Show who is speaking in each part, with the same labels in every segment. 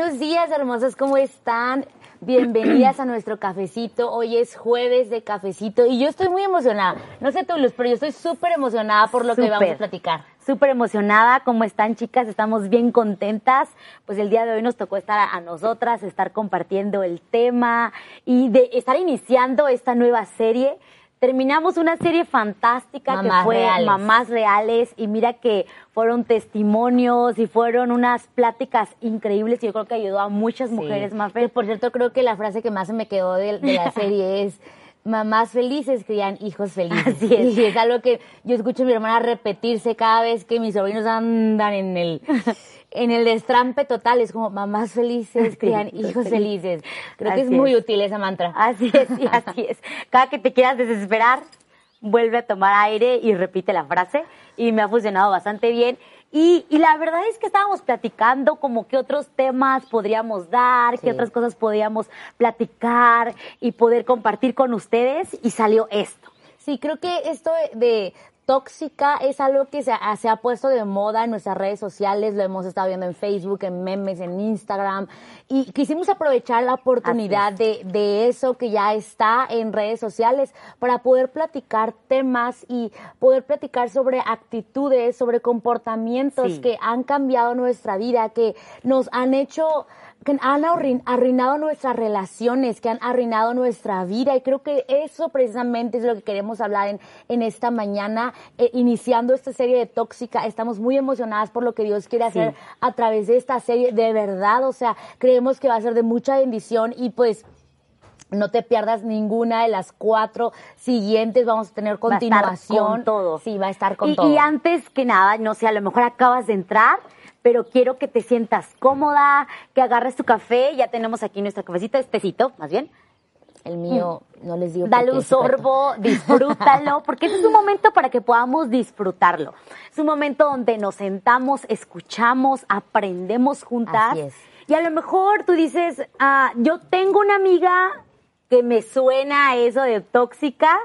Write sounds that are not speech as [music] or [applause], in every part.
Speaker 1: Buenos días, hermosas, ¿cómo están? Bienvenidas a nuestro cafecito. Hoy es jueves de cafecito y yo estoy muy emocionada. No sé tú, Luz, pero yo estoy súper emocionada por lo que vamos a platicar.
Speaker 2: Súper emocionada. ¿Cómo están, chicas? Estamos bien contentas. Pues el día de hoy nos tocó estar a, a nosotras, estar compartiendo el tema y de estar iniciando esta nueva serie. Terminamos una serie fantástica
Speaker 1: Mamás
Speaker 2: que fue
Speaker 1: Reales.
Speaker 2: Mamás Reales y mira que fueron testimonios y fueron unas pláticas increíbles y yo creo que ayudó a muchas mujeres más
Speaker 1: Que, por cierto, creo que la frase que más se me quedó de, de la [laughs] serie es mamás felices crían hijos felices.
Speaker 2: Así es.
Speaker 1: Y es algo que yo escucho a mi hermana repetirse cada vez que mis sobrinos andan en el [laughs] en el destrampe total. Es como mamás felices [laughs] crían hijos felices. Creo que es muy útil esa mantra.
Speaker 2: Así es, sí, [laughs] así es. Cada que te quieras desesperar, vuelve a tomar aire y repite la frase. Y me ha funcionado bastante bien. Y, y la verdad es que estábamos platicando como qué otros temas podríamos dar,
Speaker 1: Sí.
Speaker 2: qué otras cosas podríamos platicar y poder compartir con ustedes. Y salió esto.
Speaker 1: Sí, creo que esto de tóxica es algo que se ha, se ha puesto de moda en nuestras redes sociales, lo hemos estado viendo en Facebook, en memes, en Instagram, y quisimos aprovechar la oportunidad de, de eso que ya está en redes sociales para poder platicar temas y poder platicar sobre actitudes, sobre comportamientos
Speaker 2: Sí.
Speaker 1: que han cambiado nuestra vida, que nos han hecho que han arruin- arruinado nuestras relaciones, que han arruinado nuestra vida. Y creo que eso precisamente es lo que queremos hablar en, en esta mañana, eh, iniciando esta serie de Tóxica. Estamos muy emocionadas por lo que Dios quiere hacer a través de esta serie, de verdad, o sea, creemos que va a ser de mucha bendición y pues... No te pierdas ninguna de las cuatro siguientes. Vamos a tener
Speaker 2: Va a estar
Speaker 1: continuación.
Speaker 2: con todo.
Speaker 1: Sí, va a estar con
Speaker 2: y,
Speaker 1: todo.
Speaker 2: y antes que nada, no sé, a lo mejor acabas de entrar, pero quiero que te sientas cómoda, que agarres tu café. Ya tenemos aquí nuestro cafecito, espesito, más bien.
Speaker 1: El mío, no les digo.
Speaker 2: Mm. Dale un sorbo, disfrútalo, [laughs] porque este es un momento para que podamos disfrutarlo. Es un momento donde nos sentamos, escuchamos, aprendemos juntas.
Speaker 1: Así es.
Speaker 2: Y a lo mejor tú dices, ah, yo tengo una amiga que me suena a eso de tóxica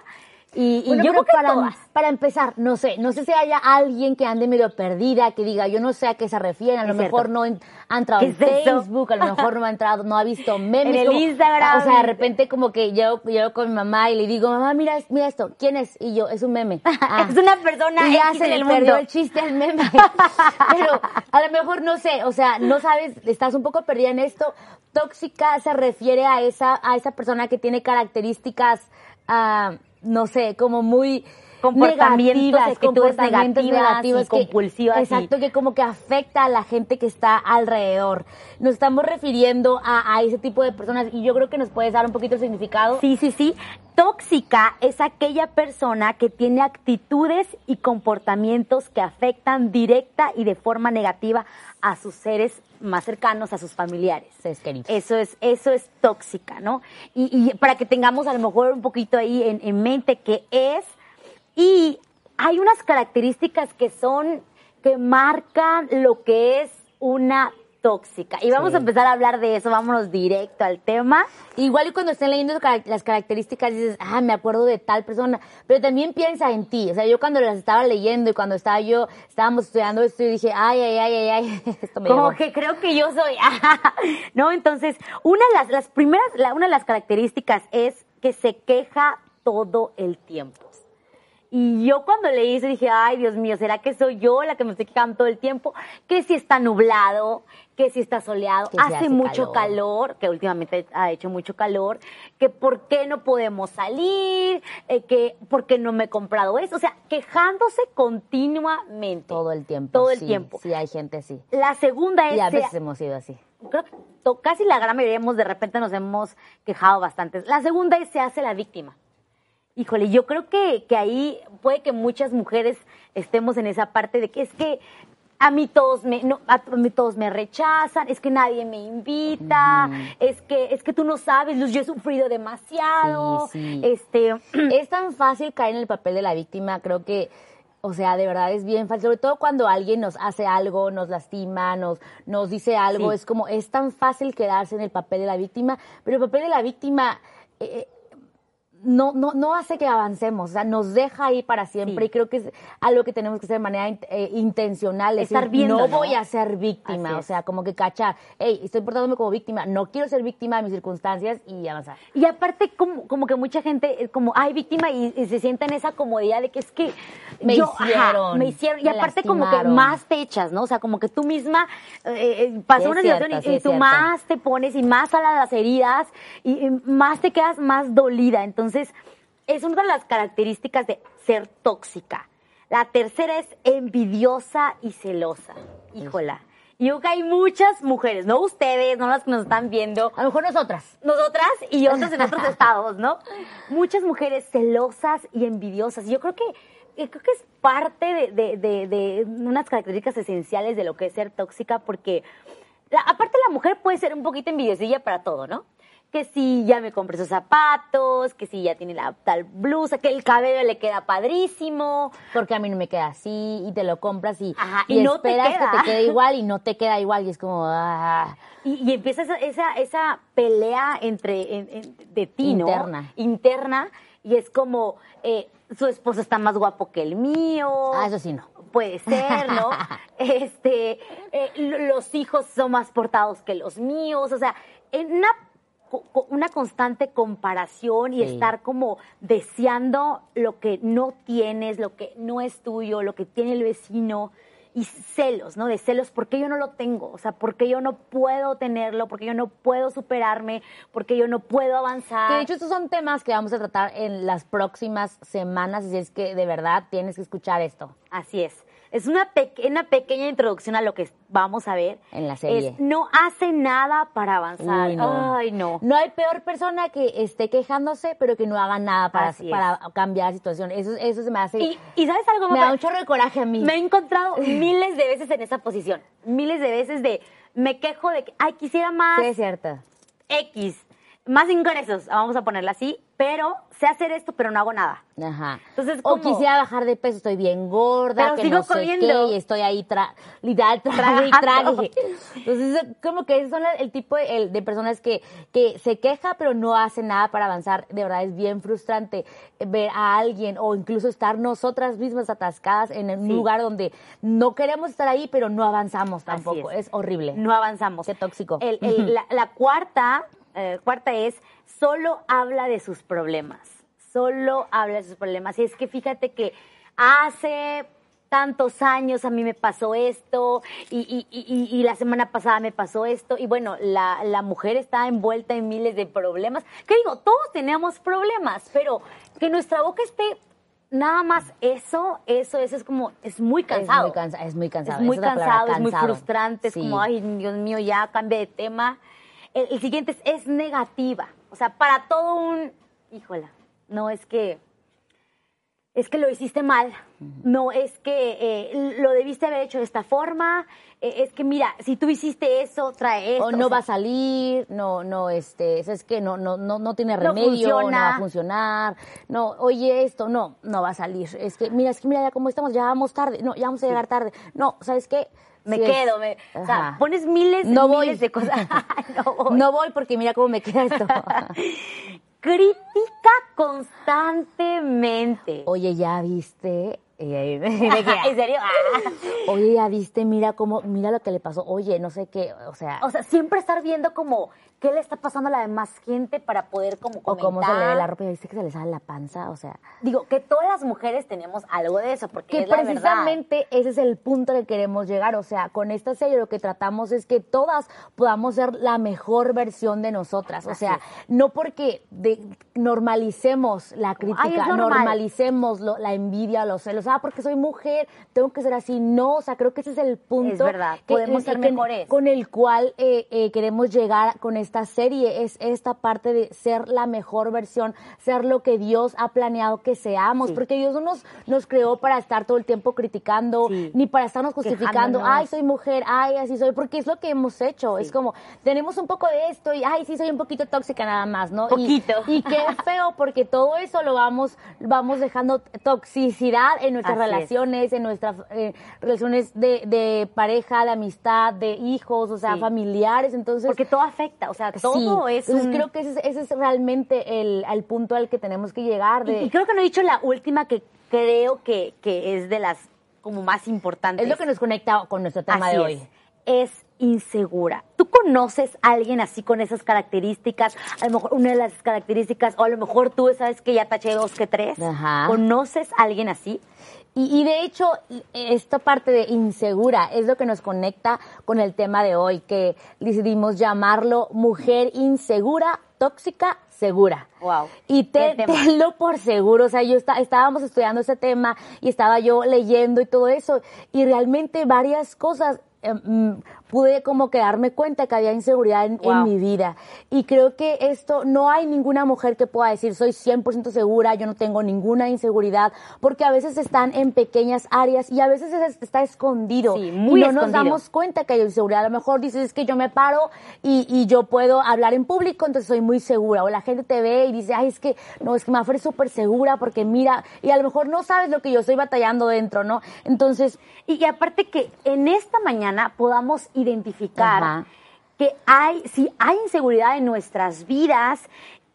Speaker 2: y, y
Speaker 1: Bueno,
Speaker 2: yo creo que
Speaker 1: para,
Speaker 2: todas.
Speaker 1: para empezar, no sé, no sé si haya alguien que ande medio perdida, que diga, yo no sé a qué se refieren, a lo mejor
Speaker 2: cierto.
Speaker 1: no ha entrado
Speaker 2: ¿Qué
Speaker 1: en
Speaker 2: es?
Speaker 1: Facebook, a lo mejor no ha entrado, no ha visto [laughs] memes.
Speaker 2: En el
Speaker 1: como-
Speaker 2: Instagram.
Speaker 1: O sea, de repente como que yo llego con mi mamá y le digo, mamá, mira, mira esto, ¿quién es? Y yo, es un meme. [laughs] Ah.
Speaker 2: Es una persona
Speaker 1: y ya
Speaker 2: X
Speaker 1: se
Speaker 2: en
Speaker 1: le
Speaker 2: el
Speaker 1: perdió
Speaker 2: mundo.
Speaker 1: el chiste al meme. [laughs] Pero a lo mejor no sé, o sea, no sabes, estás un poco perdida en esto. Tóxica se refiere a esa, a esa persona que tiene características, ah, no sé, como muy
Speaker 2: Comportamientos,
Speaker 1: negativas,
Speaker 2: actitudes
Speaker 1: comportamientos
Speaker 2: negativas y
Speaker 1: que-
Speaker 2: compulsivas y-
Speaker 1: Exacto, que como que afecta a la gente que está alrededor. Nos estamos refiriendo a, a ese tipo de personas y yo creo que nos puedes dar un poquito el significado.
Speaker 2: Sí, sí, sí. Tóxica es aquella persona que tiene actitudes y comportamientos que afectan directa y de forma negativa a sus seres más cercanos, a sus familiares. Eso es, eso es tóxica, ¿no? Y, y para que tengamos a lo mejor un poquito ahí en, en mente qué es. Y hay unas características que son, que marcan lo que es una tóxica. Y vamos
Speaker 1: Sí.
Speaker 2: a empezar a hablar de eso, vámonos directo al tema.
Speaker 1: Igual y cuando estén leyendo las características dices, ah, me acuerdo de tal persona, pero también piensa en ti. O sea, yo cuando las estaba leyendo y cuando estaba yo, estábamos estudiando esto y dije, ay, ay, ay, ay, ay, [laughs] esto me
Speaker 2: Como
Speaker 1: llegó.
Speaker 2: que creo que yo soy. [laughs] no, entonces, una de las, las primeras, la- una de las características es que se queja todo el tiempo. Y yo cuando leí eso dije, ay Dios mío, ¿será que soy yo la que me estoy quejando todo el tiempo? Que si está nublado, que si está soleado,
Speaker 1: Que
Speaker 2: hace,
Speaker 1: hace
Speaker 2: mucho
Speaker 1: calor.
Speaker 2: calor. que últimamente ha hecho mucho calor, que por qué no podemos salir, eh, que por qué no me he comprado eso, o sea, quejándose continuamente.
Speaker 1: Todo el tiempo.
Speaker 2: Todo el
Speaker 1: sí,
Speaker 2: tiempo.
Speaker 1: Sí, hay gente así.
Speaker 2: La segunda es
Speaker 1: Y a veces hemos sido así.
Speaker 2: creo que casi la gran mayoría hemos, de repente nos hemos quejado bastante. La segunda es se hace la víctima. Híjole, yo creo que, que ahí puede que muchas mujeres estemos en esa parte de que es que a mí todos me, no, a mí todos me rechazan, es que nadie me invita, es que, es que tú no sabes, Luz, yo he sufrido demasiado,
Speaker 1: Sí, sí.
Speaker 2: este, [clears throat]
Speaker 1: es tan fácil caer en el papel de la víctima, creo que, o sea, de verdad es bien fácil, sobre todo cuando alguien nos hace algo, nos lastima, nos, nos dice algo,
Speaker 2: Sí.
Speaker 1: es como, es tan fácil quedarse en el papel de la víctima, pero el papel de la víctima, eh, no, no, no hace que avancemos, o sea, nos deja ahí para siempre
Speaker 2: Sí.
Speaker 1: y creo que es algo que tenemos que hacer de manera in- eh, intencional, es
Speaker 2: Estar
Speaker 1: decir,
Speaker 2: viendo,
Speaker 1: no
Speaker 2: ¿no?
Speaker 1: voy a ser víctima,
Speaker 2: Así
Speaker 1: o sea, como que cachar, hey, estoy portándome como víctima, no quiero ser víctima de mis circunstancias y avanzar.
Speaker 2: Y aparte, como, como que mucha gente, como, ay, víctima, y, y se sienta en esa comodidad de que es que
Speaker 1: Me
Speaker 2: yo, ajá,
Speaker 1: hicieron,
Speaker 2: me hicieron. Y aparte, como que más te echas, ¿no? O sea, como que tú misma eh, eh, pasó
Speaker 1: Sí,
Speaker 2: una
Speaker 1: cierto,
Speaker 2: situación y,
Speaker 1: sí,
Speaker 2: y
Speaker 1: es
Speaker 2: tú
Speaker 1: cierto.
Speaker 2: más te pones y más salas las heridas y, y más te quedas más dolida. Entonces, es una de las características de ser tóxica. La tercera es envidiosa y celosa. Híjola. Y yo creo que hay muchas mujeres, no ustedes, no las que nos están viendo,
Speaker 1: A lo mejor nosotras.
Speaker 2: nosotras y otras en otros [laughs] estados, ¿no? Muchas mujeres celosas y envidiosas. Yo creo que eh, creo que es parte de, de- de- de unas características esenciales de lo que es ser tóxica, porque la- aparte la mujer puede ser un poquito envidiosilla para todo, ¿no? Que si ya me compré esos zapatos, que si ya tiene la tal blusa, que el cabello le queda padrísimo.
Speaker 1: Porque a mí no me queda así y te lo compras y,
Speaker 2: Ajá,
Speaker 1: y
Speaker 2: y no te
Speaker 1: esperas
Speaker 2: queda.
Speaker 1: que te quede igual y no te queda igual y es como, ah,
Speaker 2: Y, y empieza esa, esa, esa pelea entre en- en- de ti, ¿no?
Speaker 1: Interna.
Speaker 2: Interna. Y es como, eh, su esposo está más guapo que el mío.
Speaker 1: ah, eso sí no.
Speaker 2: Puede ser, ¿no? [laughs] este, eh, lo- los hijos son más portados que los míos. O sea, en una, una constante comparación y
Speaker 1: Sí.
Speaker 2: estar como deseando lo que no tienes, lo que no es tuyo, lo que tiene el vecino. Y celos, ¿no? De celos, ¿por qué yo no lo tengo? O sea, ¿por qué yo no puedo tenerlo? ¿Por qué yo no puedo superarme? ¿Por qué yo no puedo avanzar?
Speaker 1: Que de hecho estos son temas que vamos a tratar en las próximas semanas, así es que de verdad tienes que escuchar esto.
Speaker 2: Así es. Es una, peque- una pequeña introducción a lo que vamos a ver.
Speaker 1: En la serie.
Speaker 2: Es, no hace nada para avanzar.
Speaker 1: Uy, no.
Speaker 2: Ay, no.
Speaker 1: No hay peor persona que esté quejándose, pero que no haga nada para, para cambiar la situación. Eso, eso se me hace...
Speaker 2: Y, y ¿sabes algo?
Speaker 1: me da un chorro de coraje a mí.
Speaker 2: Me he encontrado [laughs] miles de veces en esa posición. Miles de veces de... Me quejo de que, ay, quisiera más
Speaker 1: Sí, es cierto.
Speaker 2: X. Más ingresos, vamos a ponerla así. Pero sé hacer esto, pero no hago nada.
Speaker 1: Ajá.
Speaker 2: Entonces,
Speaker 1: o quisiera bajar de peso, estoy bien gorda,
Speaker 2: Pero
Speaker 1: que
Speaker 2: sigo
Speaker 1: no sé
Speaker 2: comiendo.
Speaker 1: qué, y estoy ahí, tra literal, [laughs] trague y trague. Entonces, como que esos son el tipo de, de personas que, que se queja, pero no hace nada para avanzar. De verdad, es bien frustrante ver a alguien, o incluso estar nosotras mismas atascadas en un
Speaker 2: Sí.
Speaker 1: lugar donde no queremos estar ahí, pero no avanzamos tampoco.
Speaker 2: es.
Speaker 1: Es. horrible.
Speaker 2: No avanzamos.
Speaker 1: Qué tóxico.
Speaker 2: El- el- la, la cuarta, eh, cuarta es, solo habla de sus problemas. Solo habla de sus problemas. Y es que fíjate que hace tantos años a mí me pasó esto y, y- y- y la semana pasada me pasó esto y bueno, la, la mujer está envuelta en miles de problemas. Que digo, todos tenemos problemas, pero que nuestra boca esté nada más eso, eso, eso es como, es muy cansado.
Speaker 1: Es muy, cansa- es muy cansado.
Speaker 2: Es muy cansado, es muy frustrante, es como, ay, Dios mío, ya cambia de tema. El, el siguiente es, es negativa. O sea, para todo un, híjola, no es que, es que lo hiciste mal, no es que eh, lo debiste haber hecho de esta forma, eh, es que mira, si tú hiciste eso, trae esto.
Speaker 1: o no
Speaker 2: o sea,
Speaker 1: va a salir, no, no, este, es que no, no, no, no tiene
Speaker 2: No
Speaker 1: remedio, no,
Speaker 2: funciona.
Speaker 1: va a funcionar, no, oye esto, no, no va a salir, es que, mira, es que mira ya cómo estamos, ya vamos tarde, no, ya vamos a llegar tarde, no, ¿sabes qué?
Speaker 2: Me
Speaker 1: Sí
Speaker 2: quedo, me, o sea, pones miles,
Speaker 1: No voy.
Speaker 2: miles de cosas. [laughs] no [laughs] voy.
Speaker 1: No voy porque mira cómo me queda esto. [laughs]
Speaker 2: Critica constantemente.
Speaker 1: oye, ya viste, ahí-
Speaker 2: ¿En serio?
Speaker 1: Oye, ya viste, mira cómo, mira lo que le pasó, oye, no sé qué, o sea,
Speaker 2: O sea, siempre estar viendo como qué le está pasando a la demás gente para poder como
Speaker 1: o
Speaker 2: comentar.
Speaker 1: cómo se le ve la ropa, ya viste que se le sale la panza, o sea,
Speaker 2: Digo, que todas las mujeres tenemos algo de eso, porque
Speaker 1: que
Speaker 2: es la verdad.
Speaker 1: precisamente ese es el punto que queremos llegar. O sea, con esta serie lo que tratamos es que todas podamos ser la mejor versión de nosotras. O
Speaker 2: Así
Speaker 1: sea,
Speaker 2: es.
Speaker 1: no porque de- normalicemos la
Speaker 2: "Ay, es
Speaker 1: crítica,
Speaker 2: normal".
Speaker 1: normalicemos lo- la envidia, los celos. Ah, porque soy mujer, tengo que ser así. No, o sea, creo que ese es el punto.
Speaker 2: Es verdad, podemos ser
Speaker 1: que-
Speaker 2: mejores.
Speaker 1: Con el cual eh, eh, queremos llegar con esta serie. Es esta parte de ser la mejor versión, ser lo que Dios ha planeado que seamos.
Speaker 2: Sí.
Speaker 1: Porque Dios no nos, nos creó para estar todo el tiempo criticando,
Speaker 2: Sí.
Speaker 1: ni para estarnos justificando,
Speaker 2: Quejándonos.
Speaker 1: ay, soy mujer, ay, así soy, porque es lo que hemos hecho. Es como, tenemos un poco de esto y, ay, sí, soy un poquito tóxica nada más, ¿no?
Speaker 2: Poquito. [laughs]
Speaker 1: Y, qué feo, porque todo eso lo vamos, vamos dejando toxicidad en nuestras
Speaker 2: Así es.
Speaker 1: relaciones, en nuestras eh, relaciones de, de pareja, de amistad, de hijos, o sea, familiares. Entonces,
Speaker 2: Porque todo afecta, o sea, todo es
Speaker 1: Entonces creo que ese, es- ese es realmente el, al punto al que tenemos que llegar. De,
Speaker 2: Y, y creo que no he dicho la última que creo que, que es de las como más importantes.
Speaker 1: es lo que nos conecta con nuestro tema
Speaker 2: Así
Speaker 1: de hoy.
Speaker 2: Es. es insegura. ¿Tú conoces a alguien así con esas características? A lo mejor una de las características, o a lo mejor tú sabes que ya taché dos que tres.
Speaker 1: Ajá.
Speaker 2: ¿Conoces a alguien así?
Speaker 1: Y, y de hecho, esta parte de insegura es lo que nos conecta con el tema de hoy, que decidimos llamarlo mujer insegura, tóxica, segura.
Speaker 2: Wow.
Speaker 1: Y te, tenlo por seguro, o sea, yo está, estábamos estudiando ese tema y estaba yo leyendo y todo eso, y realmente varias cosas eh, mm, pude como que darme cuenta que había inseguridad en, en
Speaker 2: Wow.
Speaker 1: mi vida. Y creo que esto, no hay ninguna mujer que pueda decir, soy 100% segura, yo no tengo ninguna inseguridad, porque a veces están en pequeñas áreas y a veces es- está escondido.
Speaker 2: Sí, muy
Speaker 1: y no nos
Speaker 2: escondido.
Speaker 1: damos cuenta que hay inseguridad. A lo mejor dices, es que yo me paro y, y yo puedo hablar en público, entonces soy muy segura. O la gente te ve y dice, ay, es que, no, es que Mafer es súper segura porque mira, y a lo mejor no sabes lo que yo estoy batallando dentro, ¿no? Entonces,
Speaker 2: Y, y aparte que en esta mañana podamos identificar
Speaker 1: Ajá.
Speaker 2: que hay, si hay inseguridad en nuestras vidas,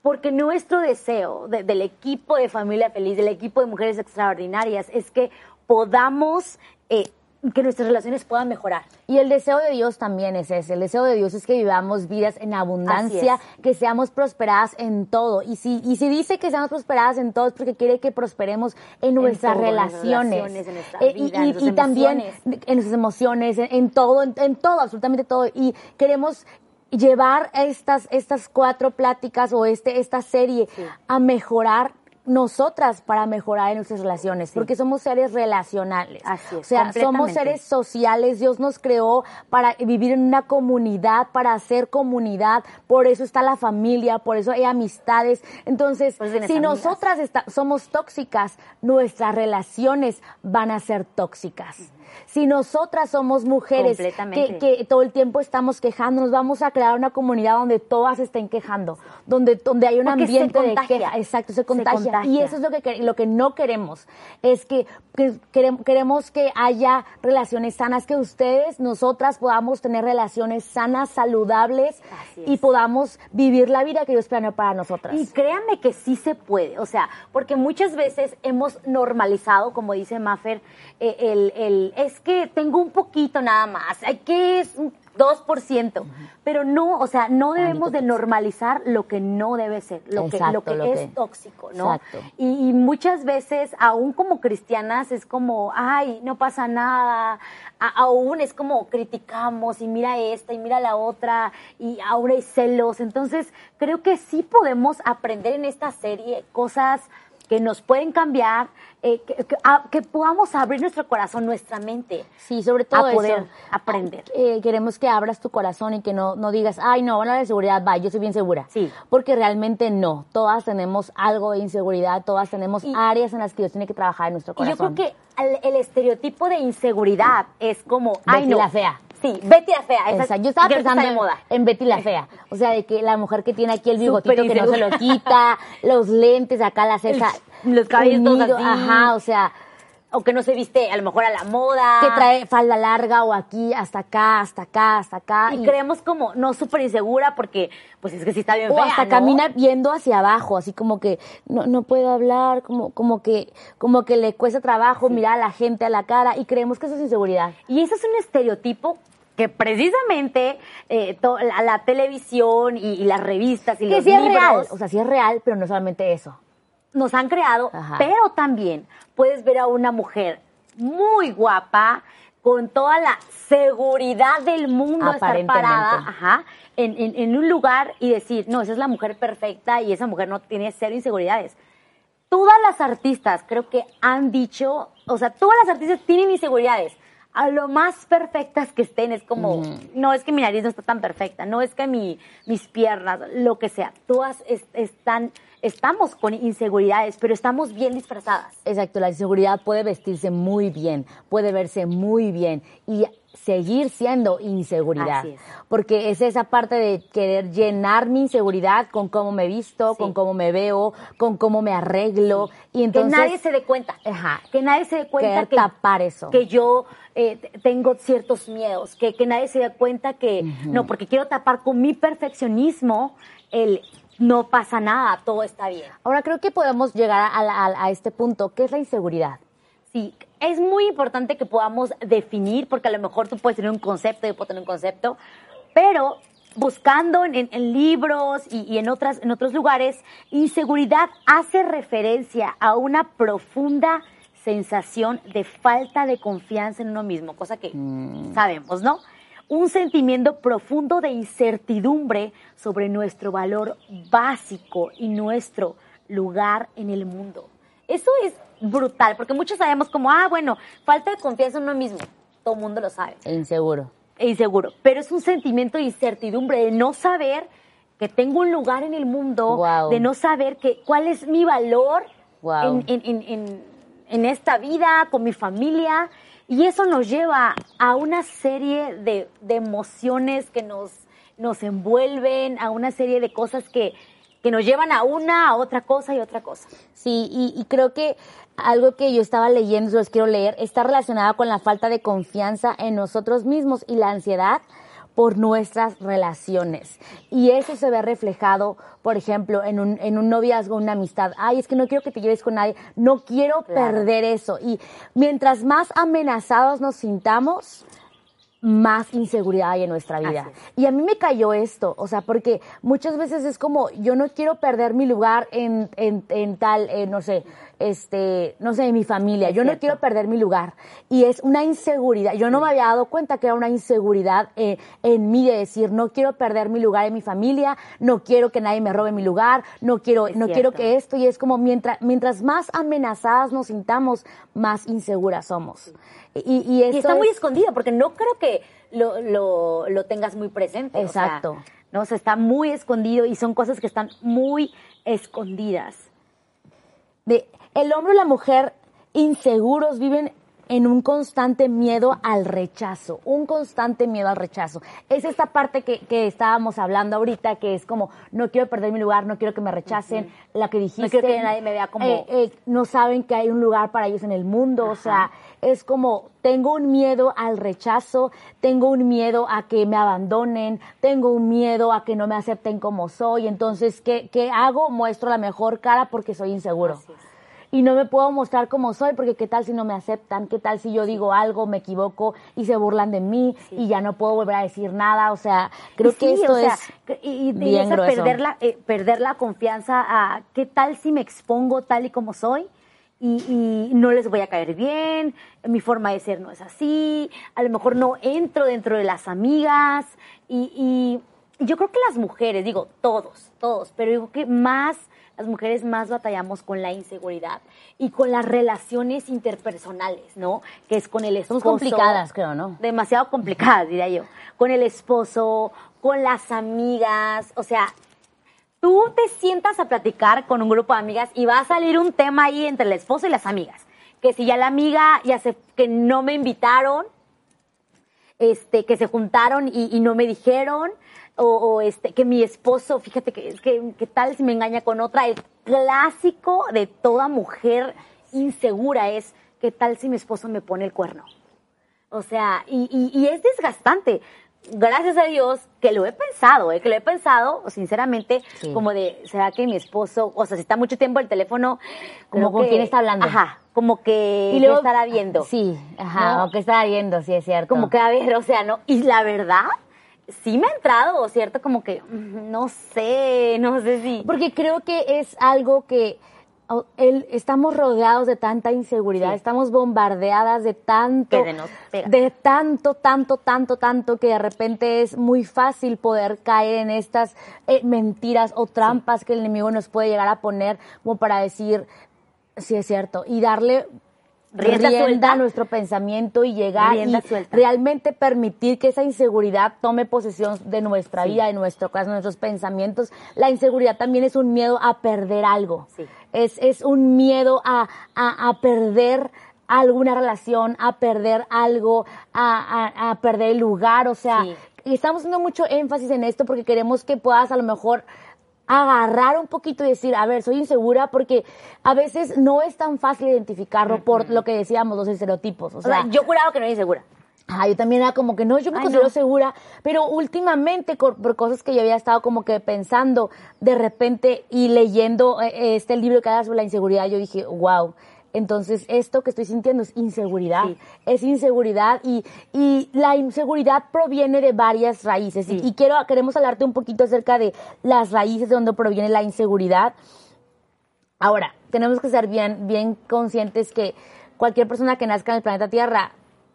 Speaker 2: porque nuestro deseo de- del equipo de Familia Feliz, del equipo de Mujeres Extraordinarias, es que podamos, eh, que nuestras relaciones puedan mejorar.
Speaker 1: Y el deseo de Dios también es ese. El deseo de Dios es que vivamos vidas en abundancia, que seamos prosperadas en todo. Y si, y si dice que seamos prosperadas en todo es porque quiere que prosperemos en nuestras
Speaker 2: en
Speaker 1: relaciones.
Speaker 2: relaciones, en nuestra
Speaker 1: Eh,
Speaker 2: vida,
Speaker 1: y,
Speaker 2: en
Speaker 1: y- también en nuestras emociones, en, todo, en, en todo, absolutamente todo. Y queremos llevar estas, estas cuatro pláticas o este, esta serie
Speaker 2: Sí.
Speaker 1: a mejorar nosotras para mejorar en nuestras relaciones, porque somos seres relacionales.
Speaker 2: Así es,
Speaker 1: o sea, somos seres sociales, Dios nos creó para vivir en una comunidad, para hacer comunidad, por eso está la familia, por eso hay amistades. Entonces, si
Speaker 2: amigas.
Speaker 1: nosotras esta- somos tóxicas, nuestras relaciones van a ser tóxicas. Si nosotras somos mujeres que, todo el tiempo estamos quejándonos, vamos a crear una comunidad donde todas estén quejando, donde, donde hay un
Speaker 2: Porque
Speaker 1: ambiente de queja. Exacto, se
Speaker 2: Se
Speaker 1: contagia. Y eso es lo que, lo que no queremos. Es que, que querem- queremos que haya relaciones sanas, que ustedes, nosotras, podamos tener relaciones sanas, saludables y podamos vivir la vida que Dios planeó para nosotras.
Speaker 2: Y créanme que sí se puede, o sea, porque muchas veces hemos normalizado, como dice Maffer, eh, el, el, es que tengo un poquito nada más, hay que es un 2%, pero no, o sea, no debemos de normalizar lo que no debe ser, lo que, lo que
Speaker 1: lo
Speaker 2: es
Speaker 1: que-
Speaker 2: tóxico, ¿no?
Speaker 1: Exacto.
Speaker 2: Y, y muchas veces, aún como cristianas, es como, ay, no pasa nada. A- aún es como criticamos y mira esta y mira la otra y ahora hay celos. Entonces, creo que sí podemos aprender en esta serie cosas que nos pueden cambiar, eh, que, que- a- que podamos abrir nuestro corazón, nuestra mente.
Speaker 1: Sí, sobre todo
Speaker 2: a poder
Speaker 1: eso.
Speaker 2: aprender.
Speaker 1: Eh, queremos que abras tu corazón y que no, no digas, ay, no, van a hablar de seguridad, va, yo soy bien segura.
Speaker 2: Sí.
Speaker 1: Porque realmente no. Todas tenemos algo de inseguridad, todas tenemos
Speaker 2: Y-
Speaker 1: áreas en las que Dios tiene que trabajar en nuestro
Speaker 2: Y yo
Speaker 1: corazón.
Speaker 2: creo que el, el estereotipo de inseguridad es como, ay, no.
Speaker 1: la fea.
Speaker 2: Sí, Betty la fea. esa-.
Speaker 1: Yo estaba pensando
Speaker 2: de
Speaker 1: en,
Speaker 2: moda.
Speaker 1: en Betty la [laughs] Fea. O sea, de que la mujer que tiene aquí el bigotito que no se lo quita, los lentes, acá la [laughs] ceja.
Speaker 2: Los cabellos todos
Speaker 1: unido,
Speaker 2: así.
Speaker 1: Ajá, o sea,
Speaker 2: O que no se viste a lo mejor a la moda.
Speaker 1: que trae falda larga o aquí, hasta acá, hasta acá, hasta acá.
Speaker 2: Y, creemos como, no súper insegura porque, pues es que sí está bien
Speaker 1: o
Speaker 2: fea,
Speaker 1: hasta
Speaker 2: ¿no?
Speaker 1: camina viendo hacia abajo, así como que no, no puede hablar, como, como que, como que le cuesta trabajo mirar a la gente a la cara y creemos que eso es inseguridad.
Speaker 2: Y ese es un estereotipo que precisamente eh, to- la, la televisión y, y las revistas y
Speaker 1: Que
Speaker 2: los
Speaker 1: sí es
Speaker 2: libros
Speaker 1: real, o sea, sí es real, pero no solamente eso.
Speaker 2: Nos han creado,
Speaker 1: Ajá.
Speaker 2: pero también puedes ver a una mujer muy guapa, con toda la seguridad del mundo, estar parada ajá, en, en- en un lugar y decir, no, esa es la mujer perfecta y esa mujer no tiene cero inseguridades. Todas las artistas creo que han dicho, o sea, todas las artistas tienen inseguridades. A lo más perfectas que estén es como, no es que mi nariz no está tan perfecta, no es que mi, mis piernas, lo que sea, todas es- están, estamos con inseguridades, pero estamos bien disfrazadas.
Speaker 1: Exacto, la inseguridad puede vestirse muy bien, puede verse muy bien y seguir siendo inseguridad.
Speaker 2: Así es.
Speaker 1: Porque es esa parte de querer llenar mi inseguridad con cómo me visto,
Speaker 2: Sí.
Speaker 1: con cómo me veo, con cómo me arreglo. Y entonces,
Speaker 2: que nadie se dé cuenta.
Speaker 1: Ajá.
Speaker 2: Que nadie se dé cuenta que,
Speaker 1: tapar eso.
Speaker 2: que yo eh, tengo ciertos miedos. Que, que nadie se dé cuenta que, no, porque quiero tapar con mi perfeccionismo el no pasa nada, todo está bien.
Speaker 1: Ahora creo que podemos llegar a, la- a- a este punto, ¿qué es la inseguridad?
Speaker 2: Sí, es muy importante que podamos definir, porque a lo mejor tú puedes tener un concepto, yo puedo tener un concepto, pero buscando en, libros y, y en, otras, en otros lugares, inseguridad hace referencia a una profunda sensación de falta de confianza en uno mismo, cosa que sabemos, ¿no? Un sentimiento profundo de incertidumbre sobre nuestro valor básico y nuestro lugar en el mundo. Eso es brutal, porque muchos sabemos como, ah, bueno, falta de confianza en uno mismo. Todo el mundo lo sabe.
Speaker 1: Inseguro.
Speaker 2: E inseguro. Pero es un sentimiento de incertidumbre, de no saber que tengo un lugar en el mundo,
Speaker 1: Guau.
Speaker 2: de no saber que, cuál es mi valor en- en- en- en esta vida, con mi familia. Y eso nos lleva a una serie de, de emociones que nos, nos envuelven, a una serie de cosas que, que nos llevan a una, a otra cosa y otra cosa.
Speaker 1: Sí, y, creo que algo que yo estaba leyendo, los quiero leer, está relacionado con la falta de confianza en nosotros mismos y la ansiedad por nuestras relaciones. Y eso se ve reflejado, por ejemplo, en un, en un noviazgo, una amistad. Ay, es que no quiero que te lleves con nadie, no quiero
Speaker 2: Claro.
Speaker 1: perder eso. Y mientras más amenazados nos sintamos, más inseguridad hay en nuestra vida. Y a mí me cayó esto, o sea, porque muchas veces es como, yo no quiero perder mi lugar en, en, en tal, eh, no sé, este, no sé, en mi familia,
Speaker 2: Es
Speaker 1: yo no quiero perder mi lugar. Y es una inseguridad, yo no me había dado cuenta que era una inseguridad eh, en mí de decir, no quiero perder mi lugar en mi familia, no quiero que nadie me robe mi lugar, no quiero,
Speaker 2: Es
Speaker 1: no
Speaker 2: cierto.
Speaker 1: quiero que esto, y es como, mientras, mientras más amenazadas nos sintamos, más inseguras somos. Y, y
Speaker 2: Y está muy
Speaker 1: es-
Speaker 2: escondido, porque no creo que lo, lo, lo tengas muy presente. o sea,
Speaker 1: Exacto.
Speaker 2: no, o sea, está muy escondido y son cosas que están muy escondidas.
Speaker 1: De el hombre y la mujer inseguros viven en un constante miedo al rechazo, un constante miedo al rechazo. Es esta parte que, que estábamos hablando ahorita, que es como, no quiero perder mi lugar, no quiero que me rechacen, la que dijiste.
Speaker 2: quiero que nadie me vea como-
Speaker 1: eh, eh, no saben que hay un lugar para ellos en el mundo, o sea, es como, tengo un miedo al rechazo, tengo un miedo a que me abandonen, tengo un miedo a que no me acepten como soy, entonces, ¿qué, qué hago? Muestro la mejor cara porque soy inseguro
Speaker 2: Así es.
Speaker 1: Y no me puedo mostrar como soy porque qué tal si no me aceptan, qué tal si yo digo algo, me equivoco y se burlan de mí y ya no puedo volver a decir nada, o sea, creo que esto
Speaker 2: o sea,
Speaker 1: es
Speaker 2: y, y
Speaker 1: bien
Speaker 2: esa perder la, eh, perder la confianza a qué tal si me expongo tal y como soy y, y no les voy a caer bien, mi forma de ser no es así, a lo mejor no entro dentro de las amigas y- y yo creo que las mujeres, digo todos, todos, pero digo que más las mujeres más batallamos con la inseguridad y con las relaciones interpersonales, ¿no? Que es con el esposo.
Speaker 1: Somos complicadas, creo, ¿no?
Speaker 2: Demasiado complicadas, diría yo. Con el esposo, con las amigas, o sea, tú te sientas a platicar con un grupo de amigas y va a salir un tema ahí entre el esposo y las amigas. Que si ya la amiga ya se, que no me invitaron, este, que se juntaron y, y no me dijeron, o, o, este, que mi esposo, fíjate que, que, que tal si me engaña con otra, el clásico de toda mujer insegura es, ¿qué tal si mi esposo me pone el cuerno? O sea, y, y, y es desgastante. Gracias a Dios que lo he pensado, ¿eh? que lo he pensado, sinceramente,
Speaker 1: Sí.
Speaker 2: como de, ¿será que mi esposo, o sea, si está mucho tiempo el teléfono,
Speaker 1: Como con
Speaker 2: que-
Speaker 1: quién está hablando.
Speaker 2: Ajá, como que,
Speaker 1: y luego
Speaker 2: ¿qué estará viendo?
Speaker 1: Sí, ajá,
Speaker 2: ¿No?
Speaker 1: o que estará viendo, sí es cierto.
Speaker 2: Como que, a ver, o sea, ¿no? Y la verdad, sí me ha entrado, ¿cierto? Como que, mm, no sé, no sé si...
Speaker 1: Porque creo que es algo que el- estamos rodeados de tanta inseguridad,
Speaker 2: Sí.
Speaker 1: estamos bombardeadas de tanto, de tanto, tanto, tanto, tanto que de repente es muy fácil poder caer en estas eh, mentiras o trampas que el enemigo nos puede llegar a poner como para decir, sí es cierto, y darle
Speaker 2: Rienda
Speaker 1: rienda,
Speaker 2: suelta.
Speaker 1: a nuestro pensamiento y llegar y
Speaker 2: suelta.
Speaker 1: realmente permitir que esa inseguridad tome posesión de nuestra
Speaker 2: Sí.
Speaker 1: vida, de nuestro corazón, de nuestros pensamientos. La inseguridad también es un miedo a perder algo.
Speaker 2: Sí.
Speaker 1: Es, es un miedo a, a, a perder alguna relación, a perder algo, a, perder el lugar, o sea, y estamos haciendo mucho énfasis en esto porque queremos que puedas a lo mejor agarrar un poquito y decir, a ver, soy insegura porque a veces no es tan fácil identificarlo por lo que decíamos, los estereotipos. O sea,
Speaker 2: yo juraba que no era insegura.
Speaker 1: Ah, yo también era como que no, yo me considero segura, pero últimamente por, cosas que yo había estado como que pensando de repente y leyendo eh, este libro que habla sobre la inseguridad, yo dije, wow, entonces, esto que estoy sintiendo es inseguridad. Es inseguridad y, y, la inseguridad proviene de varias raíces. Y, quiero, queremos hablarte un poquito acerca de las raíces de donde proviene la inseguridad. Ahora, tenemos que ser bien, bien conscientes que cualquier persona que nazca en el planeta Tierra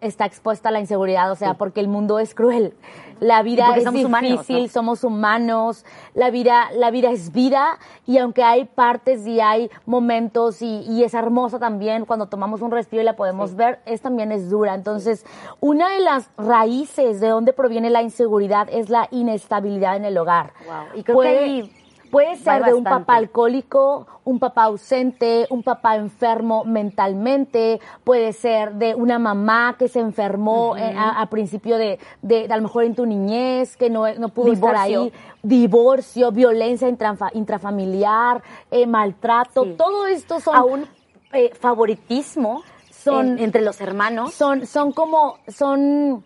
Speaker 1: está expuesta a la inseguridad, o sea, porque el mundo es cruel. La vida es difícil, somos humanos, la vida, la vida es vida y aunque hay partes y hay momentos y, es hermosa también cuando tomamos un respiro y la podemos ver, es también es dura. Entonces, una de las raíces de donde proviene la inseguridad es la inestabilidad en el hogar.
Speaker 2: Y creo que
Speaker 1: Puede ser de un papá alcohólico, un papá ausente, un papá enfermo mentalmente, puede ser de una mamá que se enfermó eh, a, principio de, de, a lo mejor en tu niñez, que no, no pudo estar ahí, divorcio, violencia intrafamiliar, eh, maltrato, todo esto son...
Speaker 2: Aún eh, favoritismo son, entre los hermanos.
Speaker 1: Son, son como, son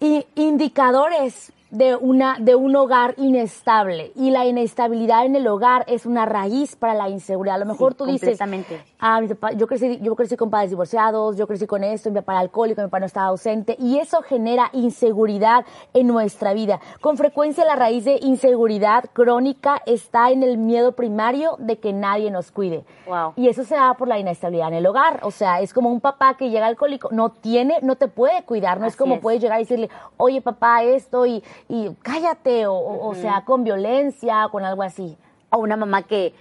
Speaker 1: indicadores de una de un hogar inestable y la inestabilidad en el hogar es una raíz para la inseguridad. A lo mejor tú dices, ah, yo crecí yo crecí con padres divorciados, yo crecí con esto, mi papá era alcohólico, mi papá no estaba ausente y eso genera inseguridad en nuestra vida. Con frecuencia la raíz de inseguridad crónica está en el miedo primario de que nadie nos cuide. Y eso se da por la inestabilidad en el hogar, o sea, es como un papá que llega alcohólico, no tiene, no te puede cuidar, no es como puedes llegar y decirle, "Oye, papá, esto" y y cállate, o, o sea, con violencia, con algo así.
Speaker 2: O una mamá que,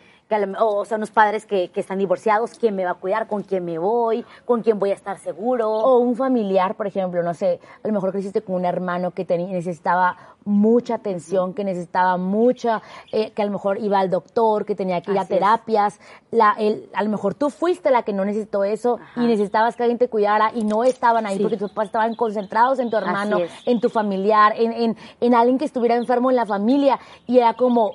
Speaker 2: o sea, unos padres que, que, están divorciados, ¿quién me va a cuidar? ¿Con quién me voy? ¿Con quién voy a estar seguro?
Speaker 1: O un familiar, por ejemplo, no sé, a lo mejor creciste con un hermano que necesitaba mucha atención, que necesitaba mucha, eh, que a lo mejor iba al doctor, que tenía que ir a terapias. La, el, a lo mejor tú fuiste la que no necesitó eso y necesitabas que alguien te cuidara y no estaban ahí porque tus papás estaban concentrados en tu hermano, en tu familiar, en, en, en alguien que estuviera enfermo en la familia y era como,